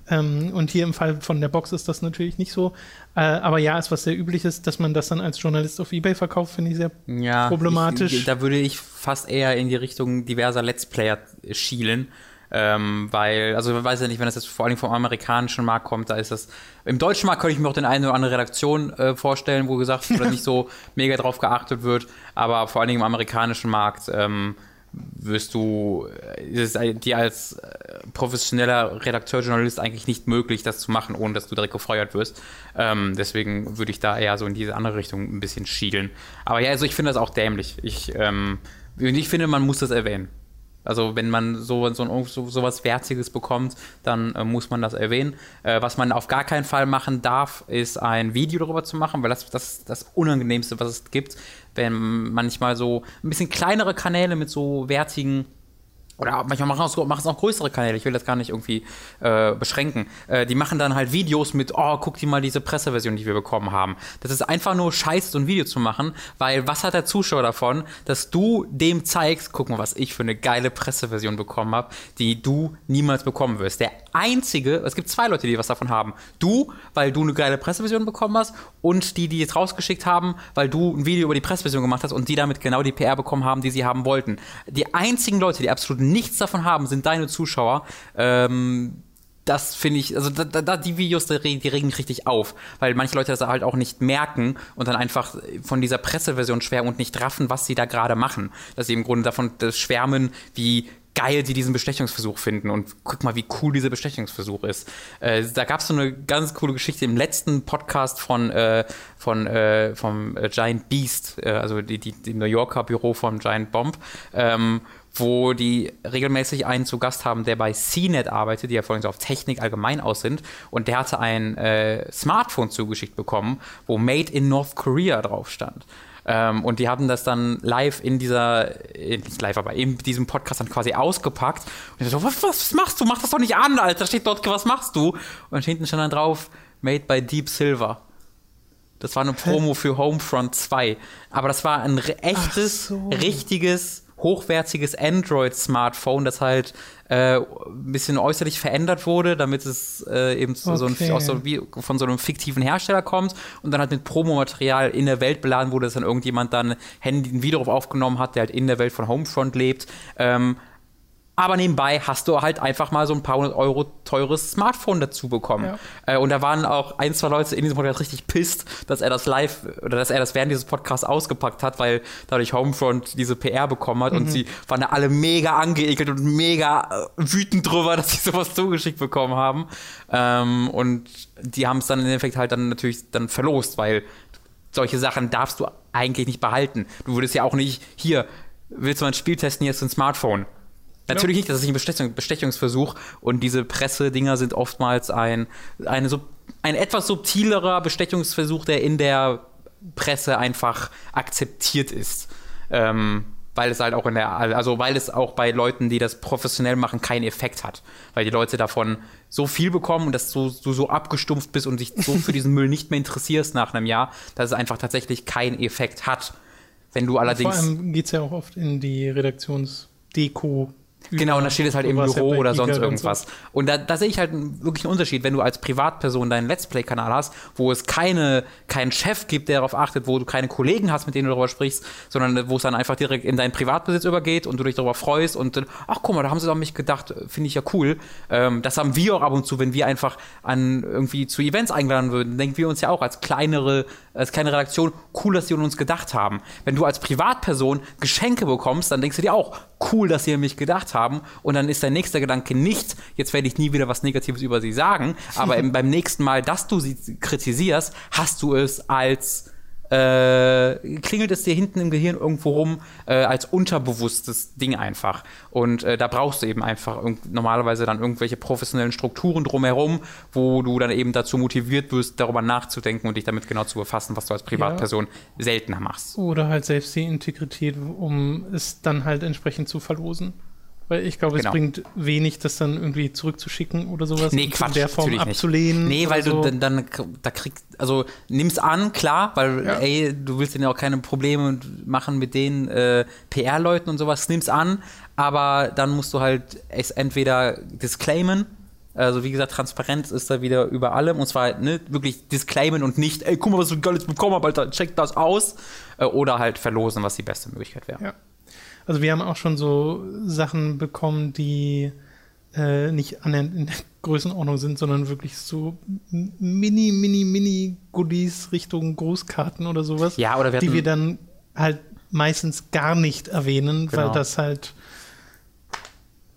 [SPEAKER 1] Ähm, und hier im Fall von der Box ist das natürlich nicht so. Äh, aber ja, ist was sehr übliches, dass man das dann als Journalist auf Ebay verkauft, finde ich sehr ja, problematisch.
[SPEAKER 2] Ich, da würde ich fast eher in die Richtung diverser Let's Player schielen ähm, weil, also man weiß ja nicht, wenn das jetzt vor allem vom amerikanischen Markt kommt, da ist das. Im deutschen Markt könnte ich mir auch den eine oder andere Redaktion äh, vorstellen, wo gesagt oder nicht so mega drauf geachtet wird, aber vor allem im amerikanischen Markt ähm, wirst du, äh, dir als äh, professioneller Redakteur, Journalist eigentlich nicht möglich, das zu machen, ohne dass du direkt gefeuert wirst. Ähm, deswegen würde ich da eher so in diese andere Richtung ein bisschen schielen. Aber ja, also ich finde das auch dämlich. Ich, ähm, ich finde, man muss das erwähnen. Also wenn man so, so, so, so was Wertiges bekommt, dann äh, muss man das erwähnen. Äh, was man auf gar keinen Fall machen darf, ist ein Video darüber zu machen, weil das das, das Unangenehmste, was es gibt, wenn manchmal so ein bisschen kleinere Kanäle mit so wertigen oder manchmal machen es auch, auch größere Kanäle, ich will das gar nicht irgendwie äh, beschränken. Äh, die machen dann halt Videos mit, oh, guck dir mal diese Presseversion, die wir bekommen haben. Das ist einfach nur scheiße, so ein Video zu machen, weil was hat der Zuschauer davon, dass du dem zeigst, guck mal, was ich für eine geile Presseversion bekommen habe, die du niemals bekommen wirst. Der einzige, es gibt zwei Leute, die was davon haben. Du, weil du eine geile Presseversion bekommen hast und die, die jetzt rausgeschickt haben, weil du ein Video über die Presseversion gemacht hast und die damit genau die PR bekommen haben, die sie haben wollten. Die einzigen Leute, die absolut nichts davon haben, sind deine Zuschauer. Ähm, das finde ich, also da, da, die Videos, die, die regen richtig auf, weil manche Leute das halt auch nicht merken und dann einfach von dieser Presseversion schwärmen und nicht raffen, was sie da gerade machen. Dass sie im Grunde davon schwärmen, wie geil sie diesen Bestechungsversuch finden und guck mal, wie cool dieser Bestechungsversuch ist. Äh, da gab es so eine ganz coole Geschichte im letzten Podcast von, äh, von äh, vom Giant Beast, äh, also die, die, die New Yorker Büro vom Giant Bomb, ähm, wo die regelmäßig einen zu Gast haben, der bei CNET arbeitet, die ja vorhin so auf Technik allgemein aus sind. Und der hatte ein äh, Smartphone zugeschickt bekommen, wo Made in North Korea drauf stand. Ähm, und die haben das dann live in dieser, nicht live, aber in diesem Podcast dann quasi ausgepackt. Und ich so, was, was machst du? Mach das doch nicht an, Alter. Da steht dort, was machst du? Und hinten stand dann drauf, Made by Deep Silver. Das war eine Promo für Homefront 2. Aber das war ein echtes, so. richtiges hochwertiges Android-Smartphone, das halt äh, ein bisschen äußerlich verändert wurde, damit es äh, eben okay. so ein, so wie, von so einem fiktiven Hersteller kommt und dann halt mit Promomaterial in der Welt beladen wurde, dass dann irgendjemand dann Handy, ein Video drauf aufgenommen hat, der halt in der Welt von Homefront lebt. Ähm, aber nebenbei hast du halt einfach mal so ein paar hundert Euro teures Smartphone dazu bekommen. Ja. Äh, und da waren auch ein, zwei Leute in diesem Podcast richtig pisst, dass er das live oder dass er das während dieses Podcasts ausgepackt hat, weil dadurch Homefront diese PR bekommen hat mhm. und sie waren da alle mega angeekelt und mega äh, wütend drüber, dass sie sowas zugeschickt bekommen haben. Ähm, und die haben es dann im Endeffekt halt dann natürlich dann verlost, weil solche Sachen darfst du eigentlich nicht behalten. Du würdest ja auch nicht, hier, willst du mal ein Spiel testen, hier ist ein Smartphone Natürlich ja. nicht, das ist nicht ein Bestechung, Bestechungsversuch und diese Pressedinger sind oftmals ein, eine, ein etwas subtilerer Bestechungsversuch, der in der Presse einfach akzeptiert ist. Ähm, weil es halt auch in der, also weil es auch bei Leuten, die das professionell machen, keinen Effekt hat. Weil die Leute davon so viel bekommen und dass du, du so abgestumpft bist und dich so für diesen Müll nicht mehr interessierst nach einem Jahr, dass es einfach tatsächlich keinen Effekt hat. Wenn du allerdings.
[SPEAKER 1] Vor allem geht es ja auch oft in die Redaktionsdeko
[SPEAKER 2] Genau, und da steht es halt im Büro
[SPEAKER 1] ja
[SPEAKER 2] oder sonst irgendwas.
[SPEAKER 1] so.
[SPEAKER 2] Und da, da sehe ich halt wirklich einen Unterschied, wenn du als Privatperson deinen Let's Play-Kanal hast, wo es keine, keinen Chef gibt, der darauf achtet, wo du keine Kollegen hast, mit denen du darüber sprichst, sondern wo es dann einfach direkt in deinen Privatbesitz übergeht und du dich darüber freust und dann, ach guck mal, da haben sie doch mich gedacht, finde ich ja cool. Ähm, das haben wir auch ab und zu, wenn wir einfach an irgendwie zu Events eingeladen würden, denken wir uns ja auch als kleinere, als kleine Redaktion, cool, dass sie an uns gedacht haben. Wenn du als Privatperson Geschenke bekommst, dann denkst du dir auch, cool, dass sie an mich gedacht haben. Und dann ist dein nächster Gedanke nicht, jetzt werde ich nie wieder was Negatives über sie sagen, aber im, beim nächsten Mal, dass du sie kritisierst, hast du es als äh, klingelt es dir hinten im Gehirn irgendwo rum äh, als unterbewusstes Ding einfach. Und äh, da brauchst du eben einfach normalerweise dann irgendwelche professionellen Strukturen drumherum, wo du dann eben dazu motiviert wirst, darüber nachzudenken und dich damit genau zu befassen, was du als Privatperson seltener machst.
[SPEAKER 1] Oder halt selbst die Integrität, um es dann halt entsprechend zu verlosen. Weil ich glaube,
[SPEAKER 2] Genau.
[SPEAKER 1] es bringt wenig, das dann irgendwie zurückzuschicken oder sowas.
[SPEAKER 2] Nee, Quatsch,
[SPEAKER 1] in der Form
[SPEAKER 2] natürlich nicht.
[SPEAKER 1] abzulehnen.
[SPEAKER 2] Nee, weil
[SPEAKER 1] so.
[SPEAKER 2] du dann, dann da kriegst, also nimm's an, klar, weil
[SPEAKER 1] Ja.
[SPEAKER 2] ey, du willst ja auch keine Probleme machen mit den äh, PR-Leuten und sowas, nimm's an, aber dann musst du halt es entweder disclaimen, also wie gesagt, Transparenz ist da wieder über allem und zwar ne, wirklich disclaimen und nicht, ey, guck mal, was ich Geiles bekommen habe, Alter, check das aus, äh, oder halt verlosen, was die beste Möglichkeit wäre.
[SPEAKER 1] Ja. Also wir haben auch schon so Sachen bekommen, die äh, nicht annähernd in der Größenordnung sind, sondern wirklich so mini, mini, mini Goodies Richtung Grußkarten oder sowas,
[SPEAKER 2] Ja, oder wir
[SPEAKER 1] die
[SPEAKER 2] hatten-
[SPEAKER 1] wir dann halt meistens gar nicht erwähnen, weil
[SPEAKER 2] Genau.
[SPEAKER 1] das halt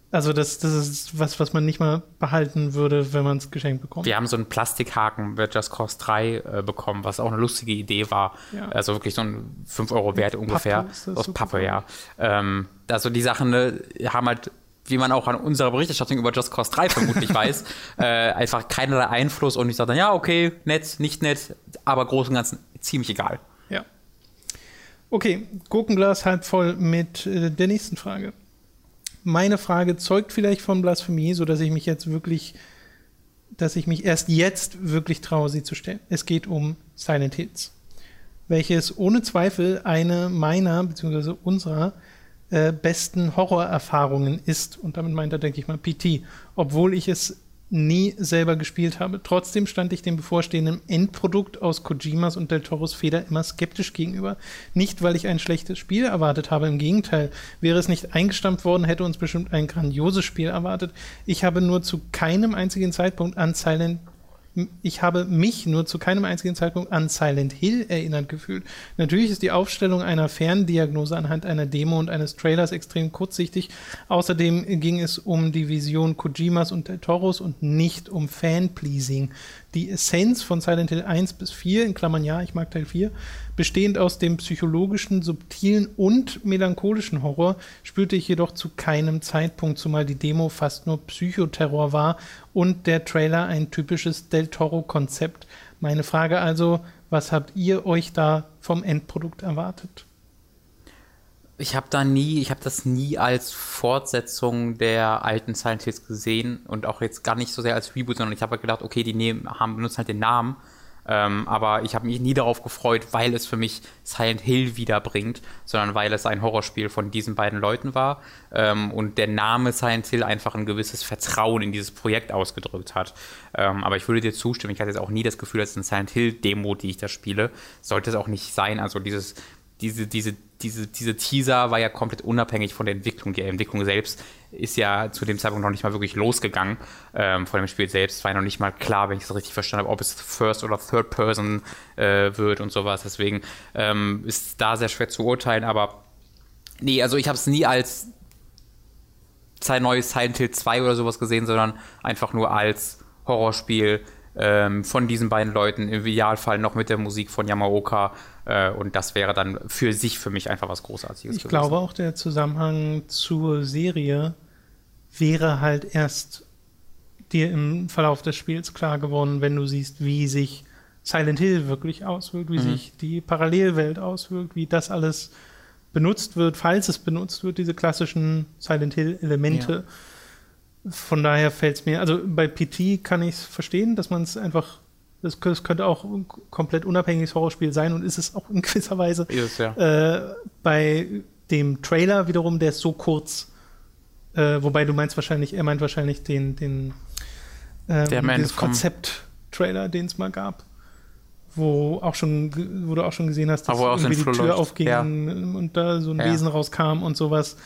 [SPEAKER 1] also das, das ist was, was man nicht mal behalten würde, wenn man es geschenkt bekommt.
[SPEAKER 2] Wir haben so einen Plastikhaken bei Just Cause 3 äh, bekommen, was auch eine lustige Idee war.
[SPEAKER 1] Ja.
[SPEAKER 2] Also wirklich so ein 5 Euro Wert ungefähr.
[SPEAKER 1] ist das
[SPEAKER 2] Aus Pappe, ja. Ähm, also die Sachen ne, haben halt, wie man auch an unserer Berichterstattung über Just Cause 3 vermutlich weiß, äh, einfach keinerlei Einfluss und ich sage dann, ja, okay, nett, nicht nett, aber groß und ganzen ziemlich egal.
[SPEAKER 1] Ja. Okay, Gurkenglas halb voll mit äh, der nächsten Frage. Meine Frage zeugt vielleicht von Blasphemie, sodass ich mich jetzt wirklich, dass ich mich erst jetzt wirklich traue, sie zu stellen. Es geht um Silent Hills, welches ohne Zweifel eine meiner bzw. unserer äh, besten Horrorerfahrungen ist. Und damit meint er, denke ich mal, PT, obwohl ich es nie selber gespielt habe. Trotzdem stand ich dem bevorstehenden Endprodukt aus Kojimas und Del Toros Feder immer skeptisch gegenüber. Nicht, weil ich ein schlechtes Spiel erwartet habe, im Gegenteil. Wäre es nicht eingestampft worden, hätte uns bestimmt ein grandioses Spiel erwartet. Ich habe nur zu keinem einzigen Zeitpunkt an Silent ich habe mich nur zu keinem einzigen Zeitpunkt an Silent Hill erinnert gefühlt. Natürlich ist die Aufstellung einer Ferndiagnose anhand einer Demo und eines Trailers extrem kurzsichtig. Außerdem ging es um die Vision Kojimas und Del Toros und nicht um Fanpleasing. Die Essenz von Silent Hill 1 bis 4, in Klammern ja, ich mag Teil 4, bestehend aus dem psychologischen, subtilen und melancholischen Horror, spürte ich jedoch zu keinem Zeitpunkt, zumal die Demo fast nur Psychoterror war und der Trailer ein typisches Del Toro-Konzept. Meine Frage also, was habt ihr euch da vom Endprodukt erwartet?
[SPEAKER 2] Ich habe da nie, ich habe das nie als Fortsetzung der alten Silent Hills gesehen und auch jetzt gar nicht so sehr als Reboot, sondern ich habe halt gedacht, okay, die nehmen, haben, benutzen halt den Namen. Ähm, aber ich habe mich nie darauf gefreut, weil es für mich Silent Hill wiederbringt, sondern weil es ein Horrorspiel von diesen beiden Leuten war ähm, und der Name Silent Hill einfach ein gewisses Vertrauen in dieses Projekt ausgedrückt hat. Ähm, aber ich würde dir zustimmen, ich hatte jetzt auch nie das Gefühl, dass es ein Silent Hill Demo, die ich da spiele, sollte es auch nicht sein. Also dieses diese, diese, diese, diese Teaser war ja komplett unabhängig von der Entwicklung. Die Entwicklung selbst ist ja zu dem Zeitpunkt noch nicht mal wirklich losgegangen. Ähm, von dem Spiel selbst war ja noch nicht mal klar, wenn ich das richtig verstanden habe, ob es First oder Third Person äh, wird und sowas. Deswegen ähm, ist da sehr schwer zu urteilen. Aber nee, also ich habe es nie als sein neues Silent Hill 2 oder sowas gesehen, sondern einfach nur als Horrorspiel ähm, von diesen beiden Leuten, im Idealfall noch mit der Musik von Yamaoka. Äh, und das wäre dann für sich für mich einfach was Großartiges.
[SPEAKER 1] Ich glaube auch, der Zusammenhang zur Serie wäre halt erst dir im Verlauf des Spiels klar geworden, wenn du siehst, wie sich Silent Hill wirklich auswirkt, wie
[SPEAKER 2] Mhm.
[SPEAKER 1] sich die Parallelwelt auswirkt, wie das alles benutzt wird, falls es benutzt wird, diese klassischen Silent Hill-Elemente. Von daher fällt es mir, also bei PT kann ich es verstehen, dass man es einfach, das, das könnte auch ein komplett unabhängiges Horrorspiel sein und ist es auch in gewisser Weise.
[SPEAKER 2] Ist ja.
[SPEAKER 1] Äh, bei dem Trailer wiederum, der ist so kurz, Äh, wobei du meinst wahrscheinlich, er meint wahrscheinlich den, den ähm, Konzept-Trailer, den es mal gab. Wo auch schon, wo du auch schon gesehen hast, dass irgendwie die Tür
[SPEAKER 2] läuft.
[SPEAKER 1] aufging
[SPEAKER 2] Ja.
[SPEAKER 1] und da so ein
[SPEAKER 2] Ja.
[SPEAKER 1] Wesen rauskam und sowas.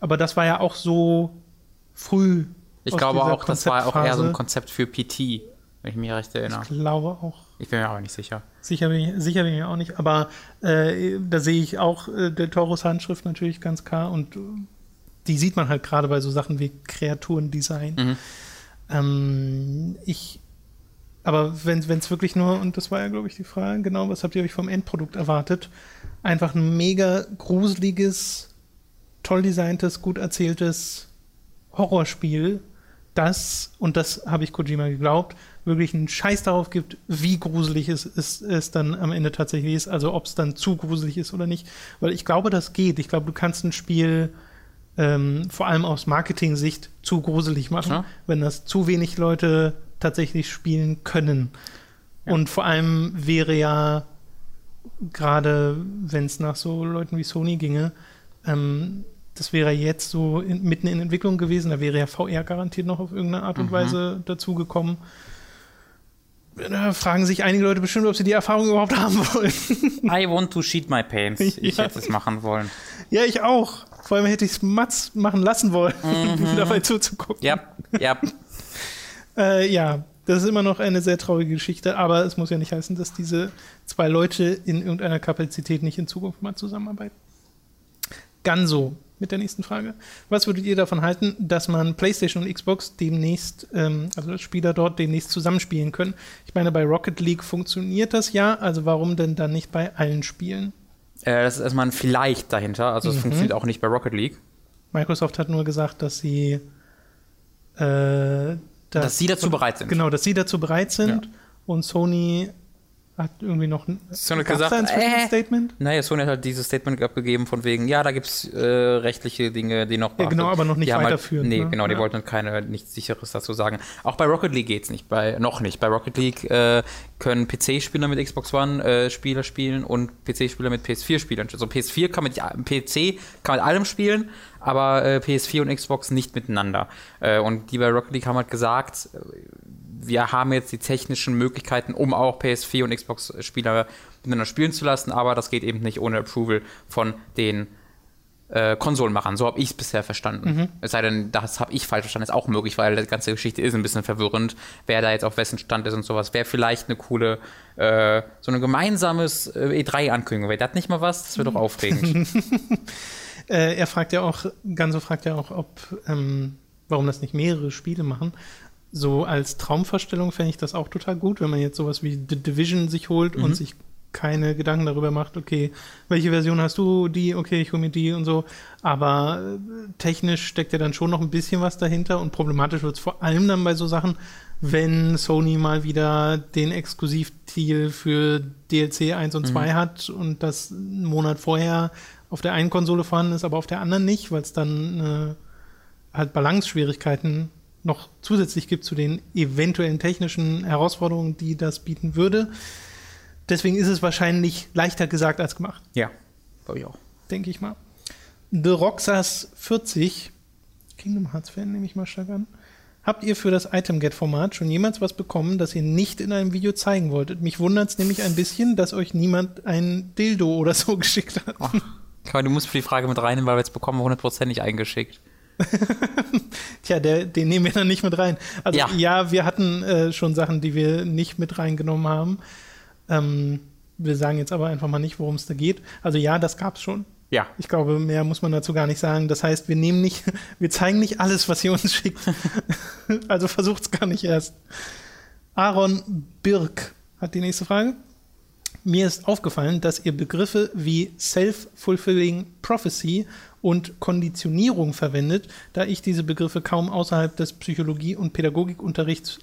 [SPEAKER 1] Aber das war ja auch so früh.
[SPEAKER 2] Ich glaube auch, das war auch eher so ein. Konzept für PT, wenn ich mich recht erinnere.
[SPEAKER 1] Ich glaube auch.
[SPEAKER 2] Ich bin mir aber nicht sicher.
[SPEAKER 1] Sicher bin, ich, sicher bin ich auch nicht, aber äh, da sehe ich auch äh, der Taurus Handschrift natürlich ganz klar und äh, die sieht man halt gerade bei so Sachen wie Kreaturendesign.
[SPEAKER 2] Mhm.
[SPEAKER 1] Ähm, ich, aber wenn es wirklich nur, und das war ja, glaube ich, die Frage, genau, was habt ihr euch vom Endprodukt erwartet? Einfach ein mega gruseliges, toll designtes, gut erzähltes Horrorspiel, das, und das habe ich Kojima geglaubt, wirklich einen Scheiß darauf gibt, wie gruselig es, es, es dann am Ende tatsächlich ist, also ob es dann zu gruselig ist oder nicht. Weil ich glaube, das geht. Ich glaube, du kannst ein Spiel ähm, vor allem aus Marketing-Sicht zu gruselig machen,
[SPEAKER 2] Ja.
[SPEAKER 1] wenn das zu wenig Leute tatsächlich spielen können. Und vor allem wäre ja gerade, wenn es nach so Leuten wie Sony ginge, ähm, das wäre jetzt so in, mitten in Entwicklung gewesen, da wäre ja VR garantiert noch auf irgendeine Art und
[SPEAKER 2] Mhm.
[SPEAKER 1] Weise dazugekommen. Da fragen sich einige Leute bestimmt, ob sie die Erfahrung überhaupt haben wollen.
[SPEAKER 2] I want to sheet my pants. Ich
[SPEAKER 1] Ja.
[SPEAKER 2] hätte es machen wollen.
[SPEAKER 1] ja, ich auch. Vor allem hätte ich es Mats machen lassen wollen, um dabei zuzugucken.
[SPEAKER 2] Mhm. Ja, ja.
[SPEAKER 1] Äh, ja, das ist immer noch eine sehr traurige Geschichte, aber es muss ja nicht heißen, dass diese zwei Leute in irgendeiner Kapazität nicht in Zukunft mal zusammenarbeiten. Ganso mit der nächsten Frage. Was würdet ihr davon halten, dass man PlayStation und Xbox demnächst, ähm, also dass Spieler dort demnächst zusammenspielen können? Ich meine, bei Rocket League funktioniert das ja, also warum denn dann nicht bei allen Spielen?
[SPEAKER 2] Äh, das ist erstmal ein Vielleicht dahinter. Also, es
[SPEAKER 1] Mhm.
[SPEAKER 2] funktioniert auch nicht bei Rocket League.
[SPEAKER 1] Microsoft hat nur gesagt, dass sie äh,
[SPEAKER 2] Dass sie dazu bereit sind.
[SPEAKER 1] Genau, dass sie dazu bereit sind
[SPEAKER 2] Ja.
[SPEAKER 1] und Sony hat irgendwie noch ein, gab's
[SPEAKER 2] gesagt,
[SPEAKER 1] ein
[SPEAKER 2] äh,
[SPEAKER 1] Statement?
[SPEAKER 2] Naja, Sony hat halt dieses Statement abgegeben von wegen, ja, da gibt es äh, rechtliche Dinge, die noch
[SPEAKER 1] Ja, genau, aber noch nicht weiterführend,
[SPEAKER 2] Halt, nee,
[SPEAKER 1] ne?
[SPEAKER 2] genau, die
[SPEAKER 1] Ja.
[SPEAKER 2] wollten keine, nichts Sicheres dazu sagen. Auch bei Rocket League geht's nicht, bei, noch nicht. Bei Rocket League äh, können PC-Spieler mit Xbox One-Spieler spielen und PC-Spieler mit PS4-Spielern. Also PS4 kann mit PC kann mit allem spielen, aber äh, PS4 und Xbox nicht miteinander. Äh, und die bei Rocket League haben halt gesagt, wir haben jetzt die technischen Möglichkeiten, um auch PS4 und Xbox-Spieler miteinander spielen zu lassen, aber das geht eben nicht ohne Approval von den äh, Konsolenmachern. So habe ich es bisher verstanden. Es sei denn, das habe ich falsch verstanden, ist auch möglich, weil die ganze Geschichte ist ein bisschen verwirrend, wer da jetzt auf wessen Stand ist und sowas. Wäre vielleicht eine coole, äh, so ein gemeinsames äh, E3-Ankündigung. Wäre das nicht mal was? Das wäre doch aufregend.
[SPEAKER 1] Äh, er fragt ja auch, Ganso fragt ja auch, ob, ähm, warum das nicht mehrere Spiele machen. So als Traumvorstellung fände ich das auch total gut, wenn man jetzt sowas wie The Division sich holt
[SPEAKER 2] Mhm.
[SPEAKER 1] und sich keine Gedanken darüber macht, okay, welche Version hast du, die, okay, ich hole mir die und so. Aber äh, technisch steckt ja dann schon noch ein bisschen was dahinter und problematisch wird es vor allem dann bei so Sachen, wenn Sony mal wieder den Exklusivdeal für DLC 1 und 2 hat und das einen Monat vorher auf der einen Konsole vorhanden ist, aber auf der anderen nicht, weil es dann äh, halt Balance-Schwierigkeiten noch zusätzlich gibt zu den eventuellen technischen Herausforderungen, die das bieten würde. Deswegen ist es wahrscheinlich leichter gesagt als gemacht,
[SPEAKER 2] ja, glaube ich auch.
[SPEAKER 1] denke ich mal. The Roxas 40, Kingdom Hearts Fan, nehme ich mal stark an. Habt ihr für das Item-Get-Format schon jemals was bekommen, das ihr nicht in einem Video zeigen wolltet? Mich wundert es nämlich ein bisschen, dass euch niemand ein Dildo oder so geschickt hat.
[SPEAKER 2] Aber du musst für die Frage mit reinnehmen, weil wir jetzt bekommen hundertprozentig eingeschickt.
[SPEAKER 1] Tja, der, den nehmen wir dann nicht mit rein. Also ja,
[SPEAKER 2] Ja.
[SPEAKER 1] wir hatten äh, schon Sachen, die wir nicht mit reingenommen haben. Ähm, wir sagen jetzt aber einfach mal nicht, worum es da geht. Also ja, das gab's schon.
[SPEAKER 2] Ja.
[SPEAKER 1] Ich glaube, mehr muss man dazu gar nicht sagen. Das heißt, wir nehmen nicht, wir zeigen nicht alles, was ihr uns schickt. also versucht's gar nicht erst. Aaron Birk hat die nächste Frage. Mir ist aufgefallen, dass ihr Begriffe wie Self-Fulfilling Prophecy und Konditionierung verwendet, da ich diese Begriffe kaum außerhalb des Psychologie- und Pädagogikunterrichts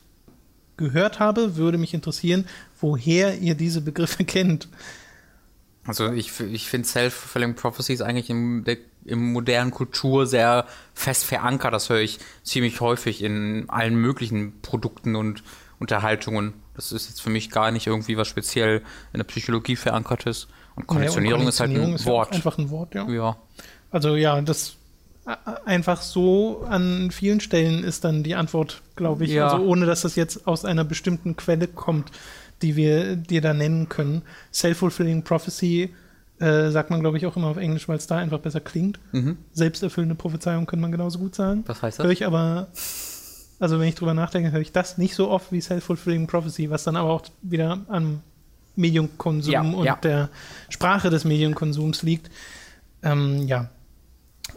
[SPEAKER 1] gehört habe, würde mich interessieren, woher ihr diese Begriffe kennt.
[SPEAKER 2] Also ich, ich finde Self-Fulfilling Prophecy ist eigentlich im, der, im modernen Kultur sehr fest verankert. Das höre ich ziemlich häufig in allen möglichen Produkten und Unterhaltungen. Das ist jetzt für mich gar nicht irgendwie was speziell in der Psychologie verankertes. Und Konditionierung,
[SPEAKER 1] Ja, und
[SPEAKER 2] ist halt ein
[SPEAKER 1] Konditionierung ist
[SPEAKER 2] Wort.
[SPEAKER 1] einfach ein Wort, ja.
[SPEAKER 2] Ja.
[SPEAKER 1] Also ja, das einfach so an vielen Stellen ist dann die Antwort, glaube ich. Ja. Also ohne dass das jetzt aus einer bestimmten Quelle kommt, die wir dir da nennen können. Self-fulfilling Prophecy äh, sagt man, glaube ich, auch immer auf Englisch, weil es da einfach besser klingt. Mhm. Selbsterfüllende Prophezeiung könnte man genauso gut sagen.
[SPEAKER 2] Was heißt das?
[SPEAKER 1] Höre ich aber, also wenn ich drüber nachdenke, höre ich das nicht so oft wie Self-fulfilling Prophecy, was dann aber auch wieder am Mediumkonsum ja, und ja. der Sprache des Medienkonsums liegt. Ähm, ja,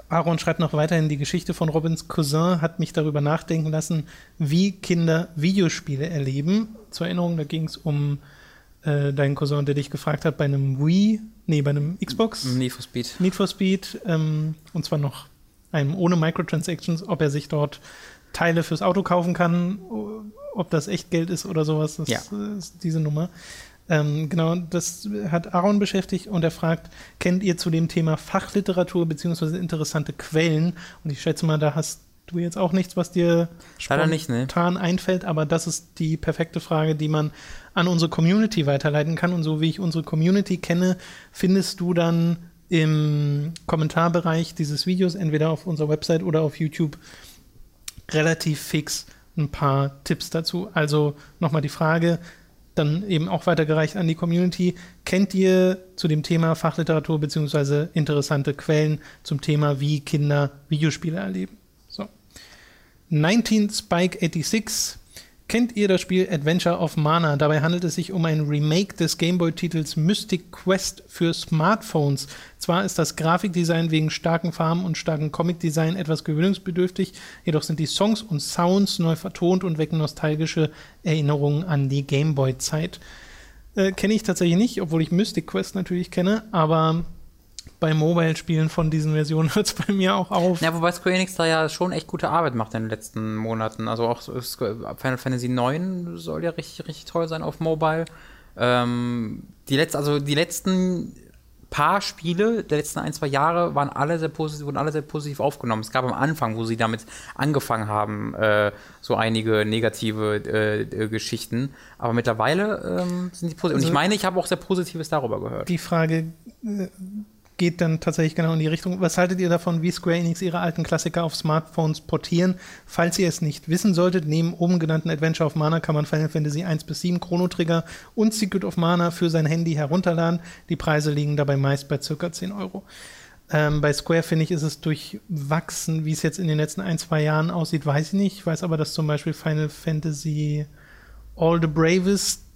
[SPEAKER 1] Aaron schreibt noch weiterhin, die Geschichte von Robins Cousin hat mich darüber nachdenken lassen, wie Kinder Videospiele erleben. Zur Erinnerung, da ging es um äh, deinen Cousin, der dich gefragt hat, bei einem Wii, nee, bei einem Xbox.
[SPEAKER 2] Need for Speed.
[SPEAKER 1] Need for Speed, ähm, und zwar noch einem ohne Microtransactions, ob er sich dort Teile fürs Auto kaufen kann, ob das echt Geld ist oder sowas. Das ja. ist diese Nummer. Ähm, genau, das hat Aaron beschäftigt und er fragt, kennt ihr zu dem Thema Fachliteratur bzw. interessante Quellen? Und ich schätze mal, da hast du jetzt auch nichts, was dir
[SPEAKER 2] spontan nicht, ne?
[SPEAKER 1] einfällt, aber das ist die perfekte Frage, die man an unsere Community weiterleiten kann. Und so wie ich unsere Community kenne, findest du dann im Kommentarbereich dieses Videos, entweder auf unserer Website oder auf YouTube, relativ fix ein paar Tipps dazu. Also nochmal die Frage, dann eben auch weitergereicht an die Community. Kennt ihr zu dem Thema Fachliteratur bzw. interessante Quellen zum Thema, wie Kinder Videospiele erleben? So. 19 Spike 86 Kennt ihr das Spiel Adventure of Mana? Dabei handelt es sich um ein Remake des Gameboy-Titels Mystic Quest für Smartphones. Zwar ist das Grafikdesign wegen starken Farben und starken Comic-Design etwas gewöhnungsbedürftig, jedoch sind die Songs und Sounds neu vertont und wecken nostalgische Erinnerungen an die Gameboy-Zeit. Äh, kenne ich tatsächlich nicht, obwohl ich Mystic Quest natürlich kenne, aber bei Mobile-Spielen von diesen Versionen hört es bei mir auch auf.
[SPEAKER 2] Ja, wobei Square Enix da ja schon echt gute Arbeit macht in den letzten Monaten. Also auch Final Fantasy IX soll ja richtig, richtig toll sein auf Mobile. Ähm, die letzt, also die letzten paar Spiele der letzten ein, zwei Jahre waren alle sehr positiv, wurden alle sehr positiv aufgenommen. Es gab am Anfang, wo sie damit angefangen haben, äh, so einige negative äh, äh Geschichten. Aber mittlerweile ähm, sind die positiv. Also Und ich meine, ich habe auch sehr Positives darüber gehört.
[SPEAKER 1] Die Frage, äh, geht dann tatsächlich genau in die Richtung. Was haltet ihr davon, wie Square Enix ihre alten Klassiker auf Smartphones portieren? Falls ihr es nicht wissen solltet, neben oben genannten Adventure of Mana kann man Final Fantasy 1 bis 7 Chrono Trigger und Secret of Mana für sein Handy herunterladen. Die Preise liegen dabei meist bei circa 10 Euro. Ähm, bei Square finde ich, ist es durchwachsen, wie es jetzt in den letzten ein, zwei Jahren aussieht, weiß ich nicht. Ich weiß aber, dass zum Beispiel Final Fantasy All the Bravest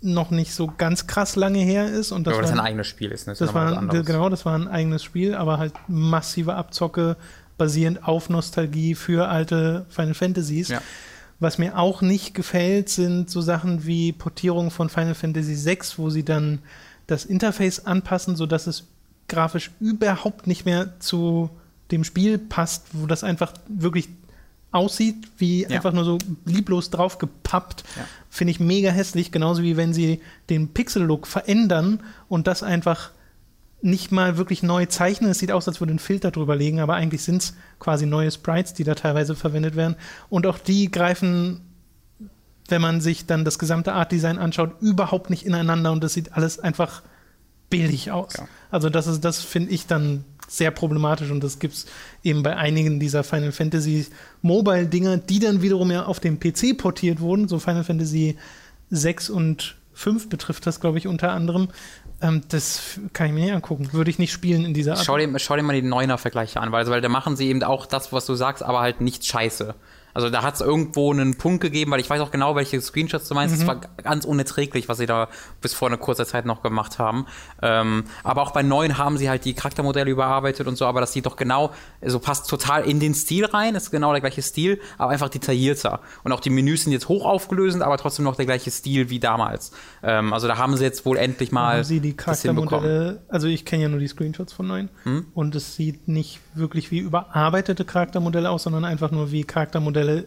[SPEAKER 1] noch nicht so ganz krass lange her ist. Und das
[SPEAKER 2] aber das
[SPEAKER 1] war,
[SPEAKER 2] ein eigenes Spiel ist.
[SPEAKER 1] Ne? Das, das war, genau, das war ein eigenes Spiel, aber halt massive Abzocke basierend auf Nostalgie für alte Final Fantasies. Ja. Was mir auch nicht gefällt, sind so Sachen wie Portierung von Final Fantasy VI, wo sie dann das Interface anpassen, sodass es grafisch überhaupt nicht mehr zu dem Spiel passt, wo das einfach wirklich aussieht, wie ja. einfach nur so lieblos draufgepappt, ja. finde ich mega hässlich. Genauso wie wenn sie den Pixel-Look verändern und das einfach nicht mal wirklich neu zeichnen. Es sieht aus, als würde ein Filter drüber legen, aber eigentlich sind es quasi neue Sprites, die da teilweise verwendet werden. Und auch die greifen, wenn man sich dann das gesamte Art-Design anschaut, überhaupt nicht ineinander und das sieht alles einfach billig aus. Ja. Also das ist, das finde ich dann sehr problematisch und das gibt es eben bei einigen dieser Final Fantasy Mobile-Dinger, die dann wiederum ja auf dem PC portiert wurden. So Final Fantasy 6 und 5 betrifft das, glaube ich, unter anderem. Ähm, das kann ich mir nicht angucken. Würde ich nicht spielen in dieser
[SPEAKER 2] Art. Schau dir, schau dir mal die Neuner-Vergleiche an, weil, weil da machen sie eben auch das, was du sagst, aber halt nicht scheiße. Also da hat es irgendwo einen Punkt gegeben, weil ich weiß auch genau, welche Screenshots du meinst. Es mhm. war ganz unerträglich, was sie da bis vor einer kurzer Zeit noch gemacht haben. Ähm, aber auch bei neuen haben sie halt die Charaktermodelle überarbeitet und so, aber das sieht doch genau, also passt total in den Stil rein, ist genau der gleiche Stil, aber einfach detaillierter. Und auch die Menüs sind jetzt hoch aufgelöst, aber trotzdem noch der gleiche Stil wie damals. Ähm, also da haben sie jetzt wohl endlich mal. Haben
[SPEAKER 1] sie die Charaktermodelle, also ich kenne ja nur die Screenshots von neuen hm? und es sieht nicht wirklich wie überarbeitete Charaktermodelle aus, sondern einfach nur wie Charaktermodelle Modelle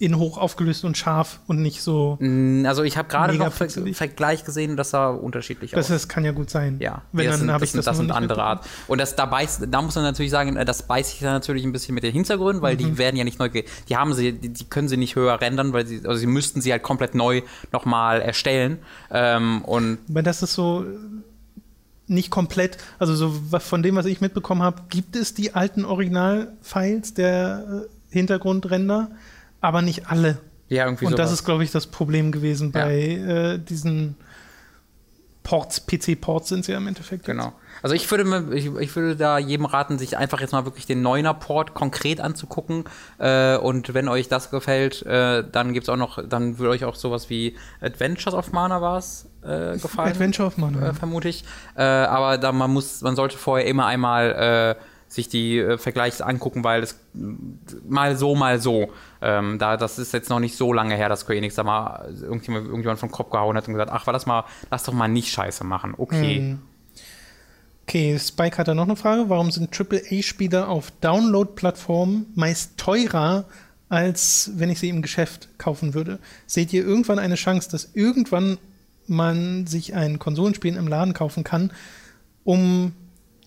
[SPEAKER 1] in hoch aufgelöst und scharf und nicht so.
[SPEAKER 2] Mm, also ich habe gerade noch Ver Vergleich gesehen, dass er unterschiedlich
[SPEAKER 1] das, Das kann ja gut sein.
[SPEAKER 2] Ja, Wenn, das dann habe ich das, das sind andere Art. Und das da beißt, da muss man natürlich sagen, das beißt sich dann natürlich ein bisschen mit den Hintergründen, weil mhm. die werden ja nicht neu, die haben sie, die, die, können sie nicht höher rendern, weil sie, also sie müssten sie halt komplett neu nochmal erstellen. Ähm, und
[SPEAKER 1] Aber das ist so nicht komplett, also so von dem, was ich mitbekommen habe, gibt es die alten Original-Files der äh, Hintergrundränder, aber nicht alle.
[SPEAKER 2] Ja, irgendwie
[SPEAKER 1] Und
[SPEAKER 2] sowas.
[SPEAKER 1] das ist, glaube ich, das Problem gewesen
[SPEAKER 2] Ja.
[SPEAKER 1] bei äh, diesen Ports, PC-Ports sind sie ja im Endeffekt.
[SPEAKER 2] Genau. Also ich würde, mir, ich, ich würde da jedem raten, sich einfach jetzt mal wirklich den 9er Port konkret anzugucken. Äh, und wenn euch das gefällt, äh, dann gibt's auch noch, dann würde euch auch sowas wie Adventures of Mana war es äh, gefallen.
[SPEAKER 1] Adventure of Mana.
[SPEAKER 2] Äh, vermute ich. Äh, aber da man muss, man sollte vorher immer einmal äh, sich die äh, Vergleiche angucken, weil es mal so, mal so. Ähm, da, das ist jetzt noch nicht so lange her, dass Square Enix da mal irgendjemand, irgendjemand vom Kopf gehauen hat und gesagt, ach, war das mal, lass doch mal nicht Scheiße machen. Okay.
[SPEAKER 1] Hm. Okay, Spike hat da noch eine Frage. Warum sind AAA-Spiele auf Download-Plattformen meist teurer, als wenn ich sie im Geschäft kaufen würde? Seht ihr irgendwann eine Chance, dass irgendwann man sich ein Konsolenspiel im Laden kaufen kann, um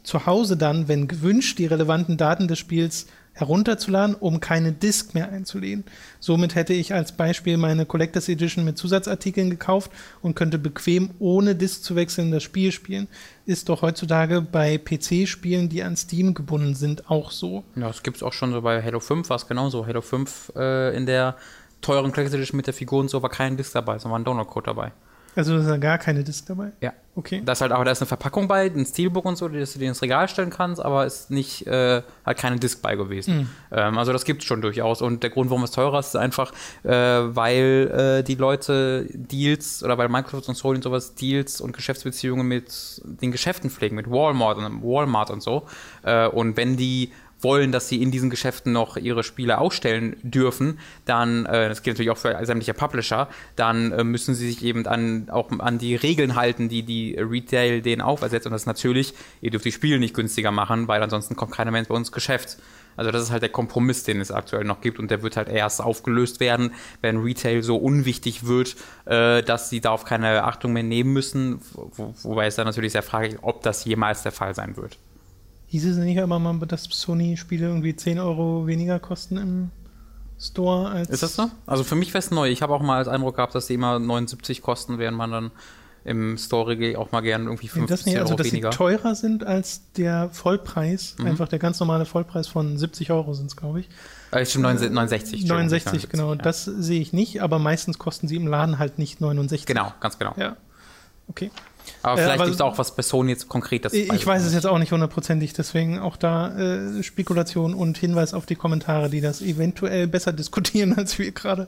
[SPEAKER 1] zu Hause dann, wenn gewünscht, die relevanten Daten des Spiels herunterzuladen, um keine Disk mehr einzulegen. Somit hätte ich als Beispiel meine Collectors Edition mit Zusatzartikeln gekauft und könnte bequem ohne Disk zu wechseln das Spiel spielen. Ist doch heutzutage bei PC-Spielen, die an Steam gebunden sind, auch so.
[SPEAKER 2] Ja, das gibt's auch schon so bei Halo 5, war es genauso. Halo 5 äh, in der teuren Collector's Edition mit der Figur und so war kein Disc dabei, sondern war ein Download-Code dabei.
[SPEAKER 1] Also da gar keine Disk dabei.
[SPEAKER 2] Ja.
[SPEAKER 1] Okay.
[SPEAKER 2] Da ist halt auch, da ist eine Verpackung bei, ein Steelbook und so, dass du dir ins Regal stellen kannst, aber ist nicht, äh, halt keine Disc bei gewesen. Ähm, also das gibt's schon durchaus. Und der Grund, warum es teurer ist, ist einfach, äh, weil äh, die Leute Deals oder weil Microsoft und Sony und sowas Deals und Geschäftsbeziehungen mit den Geschäften pflegen, mit Walmart und Walmart und so. Äh, und wenn die wollen, dass sie in diesen Geschäften noch ihre Spiele ausstellen dürfen, dann, äh, das gilt natürlich auch für sämtliche Publisher, dann äh, müssen sie sich eben an, auch an die Regeln halten, die die Retail denen aufersetzt. Und das ist natürlich, ihr dürft die Spiele nicht günstiger machen, weil ansonsten kommt keiner mehr bei uns ins Geschäft. Also das ist halt der Kompromiss, den es aktuell noch gibt und der wird halt erst aufgelöst werden, wenn Retail so unwichtig wird, äh, dass sie darauf keine Achtung mehr nehmen müssen, wo, wobei es dann natürlich sehr fraglich, ob das jemals der Fall sein wird.
[SPEAKER 1] Hieß es nicht aber mal, dass Sony-Spiele irgendwie 10 Euro weniger kosten im Store als.
[SPEAKER 2] Ist das so? Also für mich wäre es neu. Ich habe auch mal als Eindruck gehabt, dass die immer 79 kosten, während man dann im Store auch mal gerne irgendwie
[SPEAKER 1] Nee,
[SPEAKER 2] 50
[SPEAKER 1] das nicht, also
[SPEAKER 2] Euro
[SPEAKER 1] dass
[SPEAKER 2] weniger.
[SPEAKER 1] sie teurer sind als der Vollpreis.
[SPEAKER 2] Mhm.
[SPEAKER 1] Einfach der ganz normale Vollpreis von 70 Euro sind es, glaube ich.
[SPEAKER 2] Äh, stimmt, 69, 69. Entschuldigung,
[SPEAKER 1] 69, genau.
[SPEAKER 2] ja.
[SPEAKER 1] Das sehe ich nicht, aber meistens kosten sie im Laden halt nicht 69.
[SPEAKER 2] Genau, ganz genau.
[SPEAKER 1] Ja. Okay.
[SPEAKER 2] Aber
[SPEAKER 1] Äh,
[SPEAKER 2] vielleicht
[SPEAKER 1] aber-
[SPEAKER 2] gibt es auch was bei Sony jetzt konkret. Das
[SPEAKER 1] Ich weiß es jetzt auch nicht hundertprozentig, deswegen auch da äh, Spekulation und Hinweis auf die Kommentare, die das eventuell besser diskutieren als wir gerade.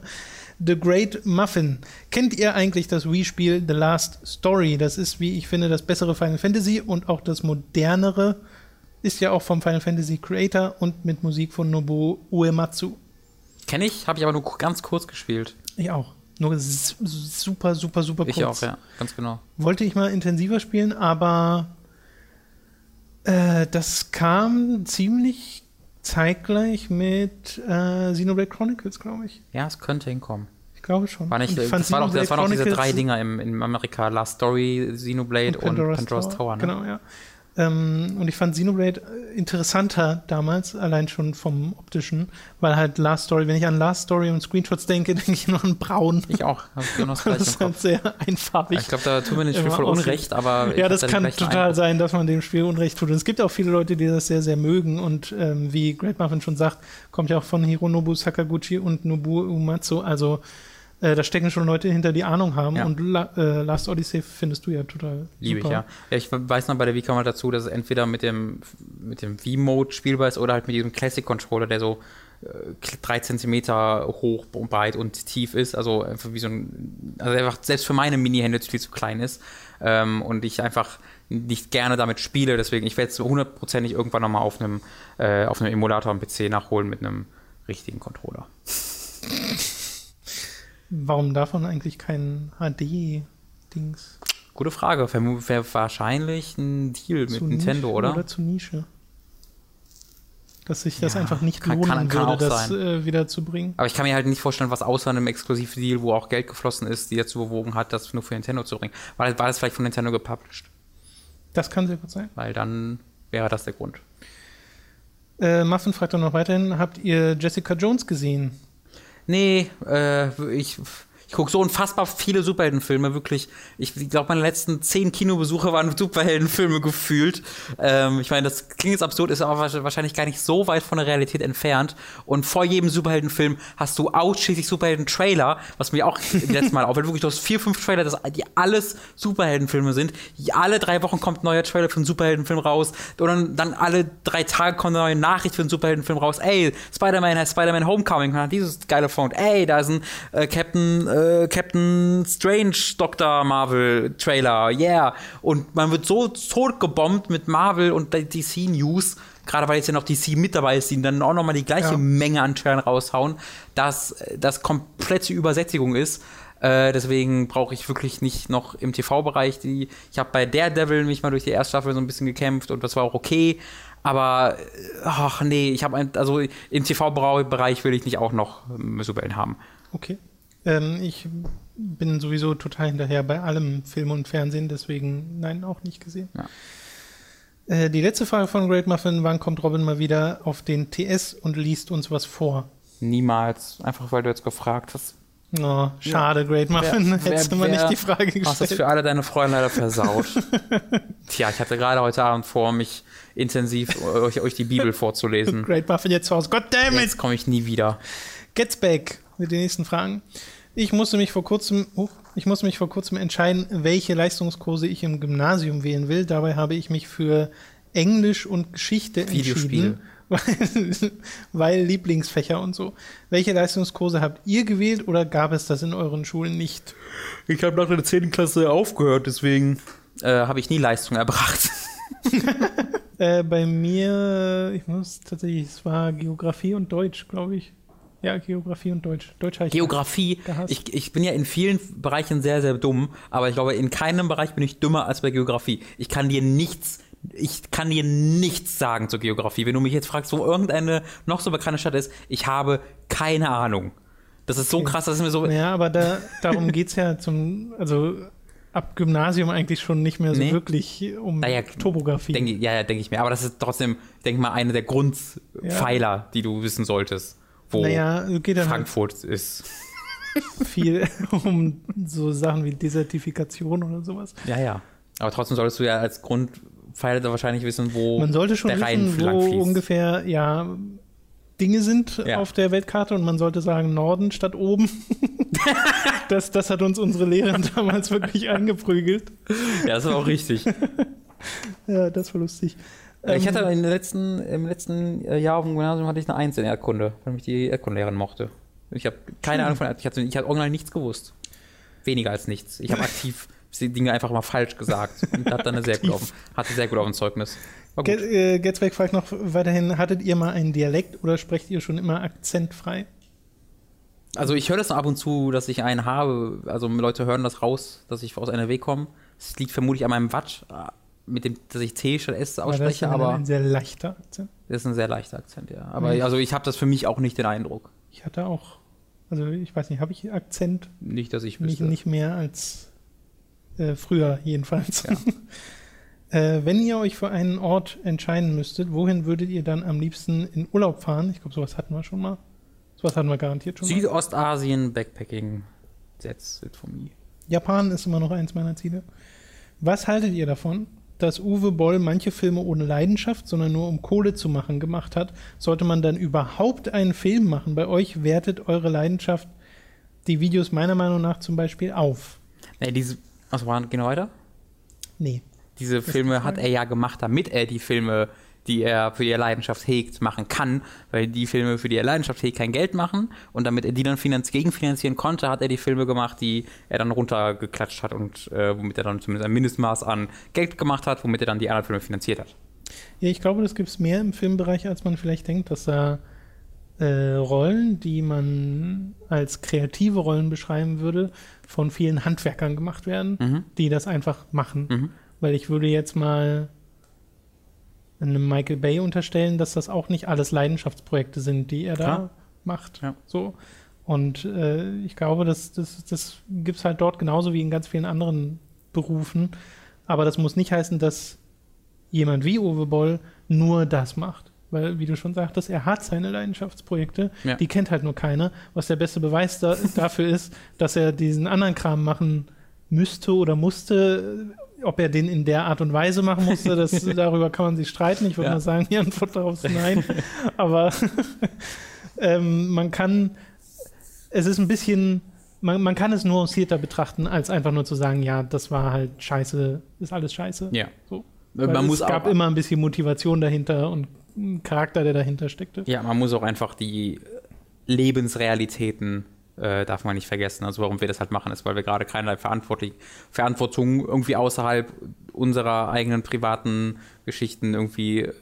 [SPEAKER 1] The Great Muffin. Kennt ihr eigentlich das Wii-Spiel The Last Story? Das ist, wie ich finde, das bessere Final Fantasy und auch das modernere. Ist ja auch vom Final Fantasy Creator und mit Musik von Nobuo Uematsu.
[SPEAKER 2] Kenne ich, habe ich aber nur ganz kurz gespielt.
[SPEAKER 1] Ich auch. Nur super, super, super kurz.
[SPEAKER 2] Ich auch, ja, ganz genau.
[SPEAKER 1] Wollte ich mal intensiver spielen, aber äh, das kam ziemlich zeitgleich mit äh, Xenoblade Chronicles, glaube ich.
[SPEAKER 2] Ja, es könnte hinkommen.
[SPEAKER 1] Ich glaube schon.
[SPEAKER 2] War nicht, das, war doch, das waren doch diese drei Dinger im, in Amerika: Last Story, Xenoblade und Pandora's, Tower. ne?
[SPEAKER 1] Genau, ja. Ähm, und ich fand Xenoblade äh, interessanter damals, allein schon vom optischen, weil halt Last Story, wenn ich an Last Story und Screenshots denke, denke ich nur an Braun.
[SPEAKER 2] Ich auch. Ich genau das
[SPEAKER 1] ist halt sehr einfarbig.
[SPEAKER 2] Ich glaube, da tut mir nicht
[SPEAKER 1] Immer
[SPEAKER 2] voll. Unrecht, aber.
[SPEAKER 1] Ja, das kann total
[SPEAKER 2] Eindruck.
[SPEAKER 1] sein, dass man dem Spiel Unrecht tut. Und es gibt auch viele Leute, die das sehr, sehr mögen. Und ähm, wie Great Muffin schon sagt, kommt ja auch von Hironobu Sakaguchi und Nobuo Uematsu. Also äh, da stecken schon Leute hinter, die Ahnung haben.
[SPEAKER 2] Ja.
[SPEAKER 1] Und La äh, Last Odyssey findest du ja total
[SPEAKER 2] Liebe ich, ja. ja. Ich weiß noch, bei der Wii kam halt dazu, dass es entweder mit dem, mit dem Wii-Mode spielbar ist oder halt mit diesem Classic-Controller, der so äh, drei Zentimeter hoch und breit und tief ist. Also einfach wie so ein, also einfach selbst für meine Mini-Hände viel zu klein ist. Ähm, und ich einfach nicht gerne damit spiele. Deswegen, ich werde es hundertprozentig irgendwann nochmal auf einem, äh, auf einem Emulator am PC nachholen mit einem richtigen Controller.
[SPEAKER 1] Warum davon eigentlich kein HD-Dings?
[SPEAKER 2] Gute Frage. Wäre wahrscheinlich ein Deal mit
[SPEAKER 1] Zu
[SPEAKER 2] Nintendo,
[SPEAKER 1] Nische
[SPEAKER 2] oder?
[SPEAKER 1] Oder zu Nische. Dass sich das
[SPEAKER 2] Ja,
[SPEAKER 1] einfach nicht
[SPEAKER 2] kann-
[SPEAKER 1] lohnen
[SPEAKER 2] kann-
[SPEAKER 1] würde, das äh, wieder zu bringen.
[SPEAKER 2] Aber ich kann mir halt nicht vorstellen, was außer einem Exklusivdeal, wo auch Geld geflossen ist, die dazu bewogen hat, das nur für Nintendo zu bringen. War, war das vielleicht von Nintendo gepublished?
[SPEAKER 1] Das kann sehr gut sein.
[SPEAKER 2] Weil dann wäre das der Grund.
[SPEAKER 1] Äh, Muffin fragt dann noch weiterhin: Habt ihr Jessica Jones gesehen?
[SPEAKER 2] Nee, äh, ich, ich gucke so unfassbar viele Superheldenfilme, wirklich. Ich glaube, meine letzten zehn Kinobesuche waren Superheldenfilme gefühlt. Ähm, ich meine, das klingt jetzt absurd, ist aber wahrscheinlich gar nicht so weit von der Realität entfernt. Und vor jedem Superheldenfilm hast du ausschließlich Superhelden-Trailer, was mir auch letztes Mal auffällt. Wirklich, du hast vier, fünf Trailer, das, die alles Superheldenfilme sind. Alle drei Wochen kommt ein neuer Trailer für einen Superheldenfilm raus. Oder dann alle drei Tage kommt eine neue Nachricht für einen Superheldenfilm raus. Ey, Spider-Man heißt Spider-Man Homecoming, dieses geile Font. Ey, da ist ein äh, Captain, äh, Captain Strange Dr. Marvel Trailer. Yeah. Und man wird so totgebombt mit Marvel und DC News gerade weil jetzt ja noch DC mit dabei ist, die dann auch nochmal die gleiche ja. Menge an Trailern raushauen, dass das komplette Übersättigung ist. Äh, deswegen brauche ich wirklich nicht noch im TV-Bereich die. Ich habe bei Daredevil mich mal durch die erste Staffel so ein bisschen gekämpft und das war auch okay. Aber ach nee, ich habe also im TV-Bereich will ich nicht auch noch Superhelden haben.
[SPEAKER 1] Okay. Ähm, ich bin sowieso total hinterher bei allem Film und Fernsehen, deswegen nein, auch nicht gesehen. Ja. Äh, die letzte Frage von Great Muffin: Wann kommt Robin mal wieder auf den TS und liest uns was vor?
[SPEAKER 2] Niemals. Einfach weil du jetzt gefragt hast.
[SPEAKER 1] Oh, schade, ja. Great Muffin. Wer, Hättest du mal nicht die Frage gestellt. Hast
[SPEAKER 2] das für alle deine Freunde leider versaut. Tja, ich hatte gerade heute Abend vor, mich intensiv euch, euch die Bibel vorzulesen.
[SPEAKER 1] Great Muffin jetzt raus. God damn it!
[SPEAKER 2] Jetzt komme ich nie wieder.
[SPEAKER 1] Gets back mit den nächsten Fragen. Ich musste mich vor kurzem, oh, ich musste mich vor kurzem entscheiden, welche Leistungskurse ich im Gymnasium wählen will. Dabei habe ich mich für Englisch und Geschichte entschieden weil, weil Lieblingsfächer und so. Welche Leistungskurse habt ihr gewählt oder gab es das in euren Schulen nicht?
[SPEAKER 2] Ich habe nach der 10. Klasse aufgehört, deswegen äh, habe ich nie Leistung erbracht.
[SPEAKER 1] äh, bei mir, ich muss tatsächlich, es war Geografie und Deutsch, glaube ich. Ja, Geografie und Deutsch. Deutsch
[SPEAKER 2] ich Geografie. Ich, ich bin ja in vielen Bereichen sehr, sehr dumm, aber ich glaube, in keinem Bereich bin ich dümmer als bei Geografie. Ich kann dir nichts ich kann dir nichts sagen zur Geografie. Wenn du mich jetzt fragst, wo irgendeine noch so bekannte Stadt ist, ich habe keine Ahnung. Das ist so krass, dass es mir so.
[SPEAKER 1] Ja, aber da, darum geht es ja zum, also ab Gymnasium eigentlich schon nicht mehr so nee. wirklich um naja, Topografie.
[SPEAKER 2] Denk, ja, ja, denke ich mir. Aber das ist trotzdem, denke ich mal, eine der Grundpfeiler, ja. die du wissen solltest, wo naja, Frankfurt halt ist.
[SPEAKER 1] Viel um so Sachen wie Desertifikation oder sowas.
[SPEAKER 2] Ja, ja. Aber trotzdem solltest du ja als Grund Pfeile wahrscheinlich wissen, wo
[SPEAKER 1] man sollte schon der Rhein wissen, wo fließt. ungefähr ja Dinge sind ja. auf der Weltkarte und man sollte sagen Norden statt oben. das, das hat uns unsere Lehrerin damals wirklich angeprügelt.
[SPEAKER 2] Ja, das ist auch richtig.
[SPEAKER 1] ja, das war lustig.
[SPEAKER 2] Ich hatte ähm, in letzten, im letzten Jahr auf dem Gymnasium hatte ich eine Eins in Erdkunde, weil mich die Erdkundelehrerin mochte. Ich habe keine Ahnung von ich hatte, ich hatte original nichts gewusst. Weniger als nichts. Ich habe aktiv die Dinge einfach mal falsch gesagt und hat dann eine sehr gut auf, hatte sehr gut auf ein Zeugnis.
[SPEAKER 1] Get, äh, Getzbeck fragt noch weiterhin, hattet ihr mal einen Dialekt oder sprecht ihr schon immer akzentfrei?
[SPEAKER 2] Also ich höre das ab und zu, dass ich einen habe. Also Leute hören das raus, dass ich aus NRW komme. Es liegt vermutlich an meinem Watt, äh, mit dem, dass ich T statt S ausspreche,
[SPEAKER 1] aber.
[SPEAKER 2] Das ist
[SPEAKER 1] ein sehr leichter Akzent.
[SPEAKER 2] Das ist ein sehr leichter Akzent, ja. Aber mhm. also ich habe das für mich auch nicht den Eindruck.
[SPEAKER 1] Ich hatte auch, also ich weiß nicht, habe ich Akzent?
[SPEAKER 2] Nicht, dass ich wüsste.
[SPEAKER 1] Nicht, nicht mehr als äh, früher jedenfalls. Ja. äh, wenn ihr euch für einen Ort entscheiden müsstet, wohin würdet ihr dann am liebsten in Urlaub fahren? Ich glaube, sowas hatten wir schon mal. Sowas hatten wir garantiert schon
[SPEAKER 2] mal. Südostasien, Backpacking, that's it for me.
[SPEAKER 1] Japan ist immer noch eins meiner Ziele. Was haltet ihr davon, dass Uwe Boll manche Filme ohne Leidenschaft, sondern nur um Kohle zu machen gemacht hat? Sollte man dann überhaupt einen Film machen? Bei euch wertet eure Leidenschaft die Videos meiner Meinung nach zum Beispiel auf.
[SPEAKER 2] Nee, diese Achso, gehen wir weiter?
[SPEAKER 1] Nee.
[SPEAKER 2] Diese Filme hat er ja gemacht, damit er die Filme, die er für die er Leidenschaft hegt, machen kann, weil die Filme, für die er Leidenschaft hegt, kein Geld machen und damit er die dann finanz gegenfinanzieren konnte, hat er die Filme gemacht, die er dann runtergeklatscht hat und äh, womit er dann zumindest ein Mindestmaß an Geld gemacht hat, womit er dann die anderen Filme finanziert hat.
[SPEAKER 1] Ja, ich glaube, das gibt es mehr im Filmbereich, als man vielleicht denkt, dass da äh, Rollen, die man als kreative Rollen beschreiben würde, von vielen Handwerkern gemacht werden, mhm. die das einfach machen. Mhm. Weil ich würde jetzt mal einem Michael Bay unterstellen, dass das auch nicht alles Leidenschaftsprojekte sind, die er Klar. da macht. Ja. So. Und äh, ich glaube, das, das, das gibt es halt dort genauso wie in ganz vielen anderen Berufen. Aber das muss nicht heißen, dass jemand wie Uwe Boll nur das macht. Weil, wie du schon sagtest, er hat seine Leidenschaftsprojekte,
[SPEAKER 2] Ja.
[SPEAKER 1] die kennt halt nur keiner. Was der beste Beweis da, dafür ist, dass er diesen anderen Kram machen müsste oder musste. Ob er den in der Art und Weise machen musste, das, darüber kann man sich streiten. Ich würde
[SPEAKER 2] Ja.
[SPEAKER 1] mal sagen, die Antwort darauf ist nein. Aber ähm, man kann, es ist ein bisschen, man, man kann es nuancierter betrachten, als einfach nur zu sagen, ja, das war halt scheiße, ist alles scheiße.
[SPEAKER 2] Ja.
[SPEAKER 1] So. Es gab immer ein bisschen Motivation dahinter und ein Charakter, der dahinter steckte.
[SPEAKER 2] Ja, man muss auch einfach die Lebensrealitäten äh, darf man nicht vergessen. Also warum wir das halt machen, ist, weil wir gerade keinerlei Verantwortung irgendwie außerhalb unserer eigenen privaten Geschichten irgendwie äh,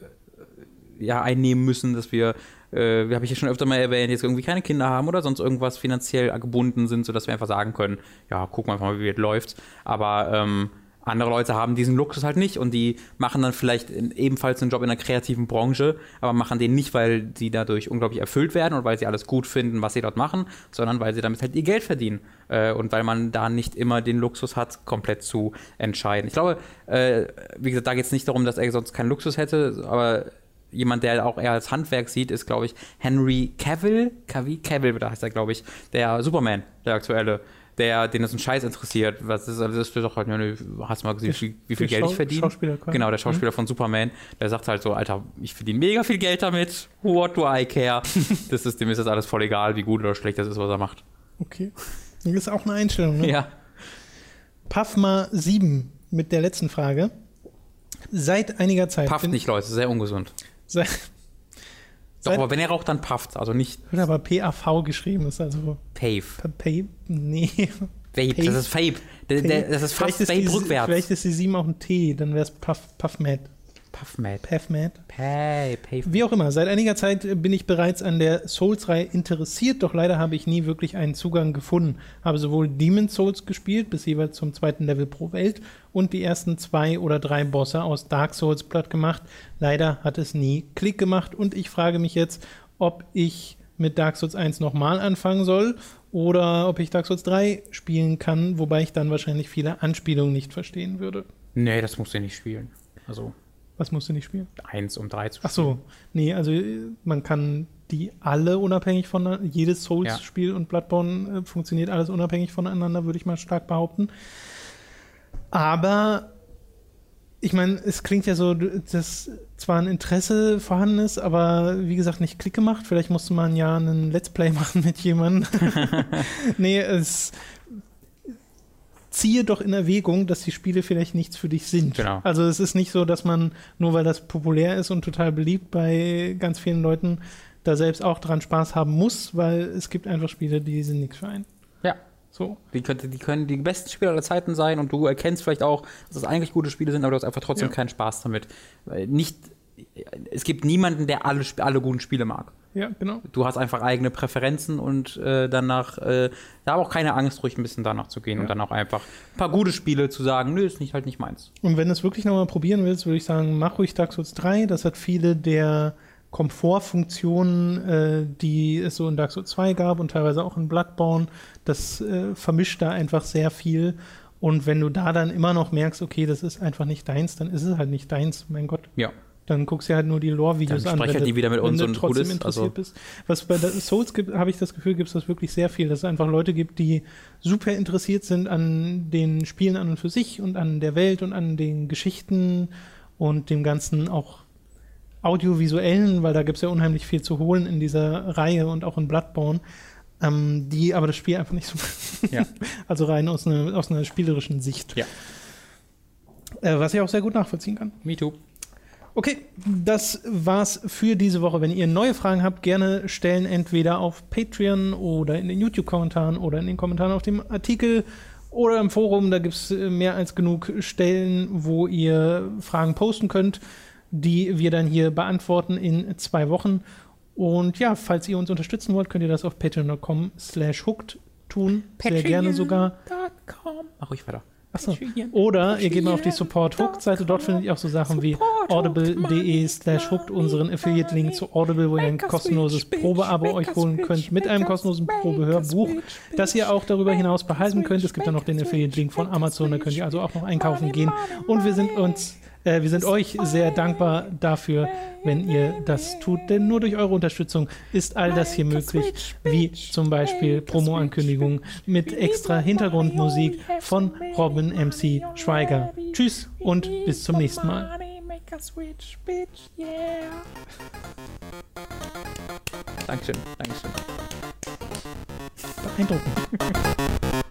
[SPEAKER 2] ja, einnehmen müssen, dass wir, äh, habe ich ja schon öfter mal erwähnt, jetzt irgendwie keine Kinder haben oder sonst irgendwas finanziell gebunden sind, sodass wir einfach sagen können, ja, gucken wir einfach mal, wie es läuft. Aber ähm, andere Leute haben diesen Luxus halt nicht und die machen dann vielleicht ebenfalls einen Job in einer kreativen Branche, aber machen den nicht, weil sie dadurch unglaublich erfüllt werden und weil sie alles gut finden, was sie dort machen, sondern weil sie damit halt ihr Geld verdienen äh, und weil man da nicht immer den Luxus hat, komplett zu entscheiden. Ich glaube, äh, wie gesagt, da geht es nicht darum, dass er sonst keinen Luxus hätte, aber jemand, der auch eher als Handwerk sieht, ist, glaube ich, Henry Cavill. Cavill, Cavill, da heißt er, glaube ich, der Superman, der aktuelle, der, den das ein Scheiß interessiert. Was ist, das ist doch halt, hast du mal gesehen, wie, viel- wie viel Geld
[SPEAKER 1] Schau-
[SPEAKER 2] ich verdiene?
[SPEAKER 1] Schauspieler.
[SPEAKER 2] Genau, der Schauspieler von Superman, der sagt halt so, Alter, ich verdiene mega viel Geld damit. What do I care? das ist, dem ist das alles voll egal, wie gut oder schlecht das ist, was er macht.
[SPEAKER 1] Okay. Das ist auch eine Einstellung. Ne?
[SPEAKER 2] Ja.
[SPEAKER 1] Puffma 7 mit der letzten Frage. Seit einiger Zeit.
[SPEAKER 2] Pufft
[SPEAKER 1] bin-
[SPEAKER 2] nicht, Leute, sehr ungesund.
[SPEAKER 1] Seit,
[SPEAKER 2] Doch, aber wenn er raucht, dann pufft, also nicht
[SPEAKER 1] wird aber PAV geschrieben, ist also
[SPEAKER 2] Pave.
[SPEAKER 1] Pay, nee.
[SPEAKER 2] Vape,
[SPEAKER 1] Pave.
[SPEAKER 2] das ist Vape. Das ist fast
[SPEAKER 1] Vielleicht
[SPEAKER 2] Vape rückwärts.
[SPEAKER 1] Vielleicht ist die 7 auch ein T, dann wäre es Puff, Puffmad.
[SPEAKER 2] Puffmad.
[SPEAKER 1] Puffmad.
[SPEAKER 2] Pay, Pave.
[SPEAKER 1] Wie auch immer, seit einiger Zeit bin ich bereits an der Souls-Reihe interessiert, doch leider habe ich nie wirklich einen Zugang gefunden. Habe sowohl Demon's Souls gespielt, bis jeweils zum zweiten Level pro Welt, und die ersten zwei oder drei Bosse aus Dark Souls platt gemacht. Leider hat es nie Klick gemacht und ich frage mich jetzt, ob ich mit Dark Souls 1 nochmal anfangen soll oder ob ich Dark Souls 3 spielen kann, wobei ich dann wahrscheinlich viele Anspielungen nicht verstehen würde.
[SPEAKER 2] Nee, das musst du nicht spielen. Also
[SPEAKER 1] Was musst du nicht spielen?
[SPEAKER 2] eins um drei zu
[SPEAKER 1] Ach so, nee, also äh, man kann die alle unabhängig voneinander, jedes Souls-Spiel und Bloodborne äh, funktioniert alles unabhängig voneinander, würde ich mal stark behaupten. Aber ich meine, es klingt ja so, dass zwar ein Interesse vorhanden ist, aber wie gesagt nicht Klick gemacht. Vielleicht musste man ja einen Let's Play machen mit jemandem. nee, es ziehe doch in Erwägung, dass die Spiele vielleicht nichts für dich sind.
[SPEAKER 2] Genau.
[SPEAKER 1] Also es ist nicht so, dass man, nur weil das populär ist und total beliebt bei ganz vielen Leuten, da selbst auch dran Spaß haben muss, weil es gibt einfach Spiele, die sind nichts für einen.
[SPEAKER 2] Ja.
[SPEAKER 1] So.
[SPEAKER 2] Die, könnte, die können die besten Spiele aller Zeiten sein und du erkennst vielleicht auch, dass das eigentlich gute Spiele sind, aber du hast einfach trotzdem
[SPEAKER 1] Ja.
[SPEAKER 2] keinen Spaß damit. Weil Nicht, es gibt niemanden, der alle, alle guten Spiele mag.
[SPEAKER 1] Ja, genau.
[SPEAKER 2] Du hast einfach eigene Präferenzen und äh, danach, äh, da habe auch keine Angst, ruhig ein bisschen danach zu gehen und dann auch einfach ein paar gute Spiele zu sagen, nö, ist nicht halt nicht meins.
[SPEAKER 1] Und wenn du es wirklich nochmal probieren willst, würde ich sagen, mach ruhig Dark Souls 3. Das hat viele der Komfortfunktionen, äh, die es so in Dark Souls 2 gab und teilweise auch in Bloodborne. Das äh, vermischt da einfach sehr viel. Und wenn du da dann immer noch merkst, okay, das ist einfach nicht deins, dann ist es halt nicht deins, mein Gott.
[SPEAKER 2] Ja.
[SPEAKER 1] Dann guckst du halt nur die Lore-Videos
[SPEAKER 2] Dann
[SPEAKER 1] an.
[SPEAKER 2] halt
[SPEAKER 1] du-
[SPEAKER 2] die wieder mit uns und
[SPEAKER 1] trotzdem interessiert
[SPEAKER 2] also-
[SPEAKER 1] bist. Was bei Souls gibt, habe ich das Gefühl, gibt es das wirklich sehr viel, dass es einfach Leute gibt, die super interessiert sind an den Spielen an und für sich und an der Welt und an den Geschichten und dem ganzen auch audiovisuellen, weil da gibt es ja unheimlich viel zu holen in dieser Reihe und auch in Bloodborne, ähm, die aber das Spiel einfach nicht so
[SPEAKER 2] Ja.
[SPEAKER 1] Also rein aus einer, aus einer spielerischen Sicht.
[SPEAKER 2] Ja.
[SPEAKER 1] Äh, was ich auch sehr gut nachvollziehen kann.
[SPEAKER 2] Me too.
[SPEAKER 1] Okay, das war's für diese Woche. Wenn ihr neue Fragen habt, gerne stellen entweder auf Patreon oder in den YouTube-Kommentaren oder in den Kommentaren auf dem Artikel oder im Forum. Da gibt's äh, mehr als genug Stellen, wo ihr Fragen posten könnt, die wir dann hier beantworten in zwei Wochen. Und ja, falls ihr uns unterstützen wollt, könnt ihr das auf patreon.com slash hooked tun. Sehr gerne sogar.
[SPEAKER 2] Mach ruhig weiter.
[SPEAKER 1] Achso. Oder ihr geht mal auf die Support Hooked Seite. Dort findet ihr auch so Sachen wie audible.de slash hooked, unseren Affiliate-Link zu Audible, wo ihr ein kostenloses Probeabo euch holen könnt mit einem kostenlosen Probehörbuch, das ihr auch darüber hinaus behalten könnt. Es gibt dann noch den Affiliate-Link von Amazon, da könnt ihr also auch noch einkaufen gehen. Und wir sind uns Äh, wir sind euch sehr dankbar dafür, wenn ihr das tut, denn nur durch eure Unterstützung ist all das hier möglich, wie zum Beispiel Promo-Ankündigungen mit extra Hintergrundmusik von Robin MC Schweiger. Tschüss und bis zum nächsten Mal.
[SPEAKER 2] Dankeschön, Dankeschön.
[SPEAKER 1] Beeindruckend.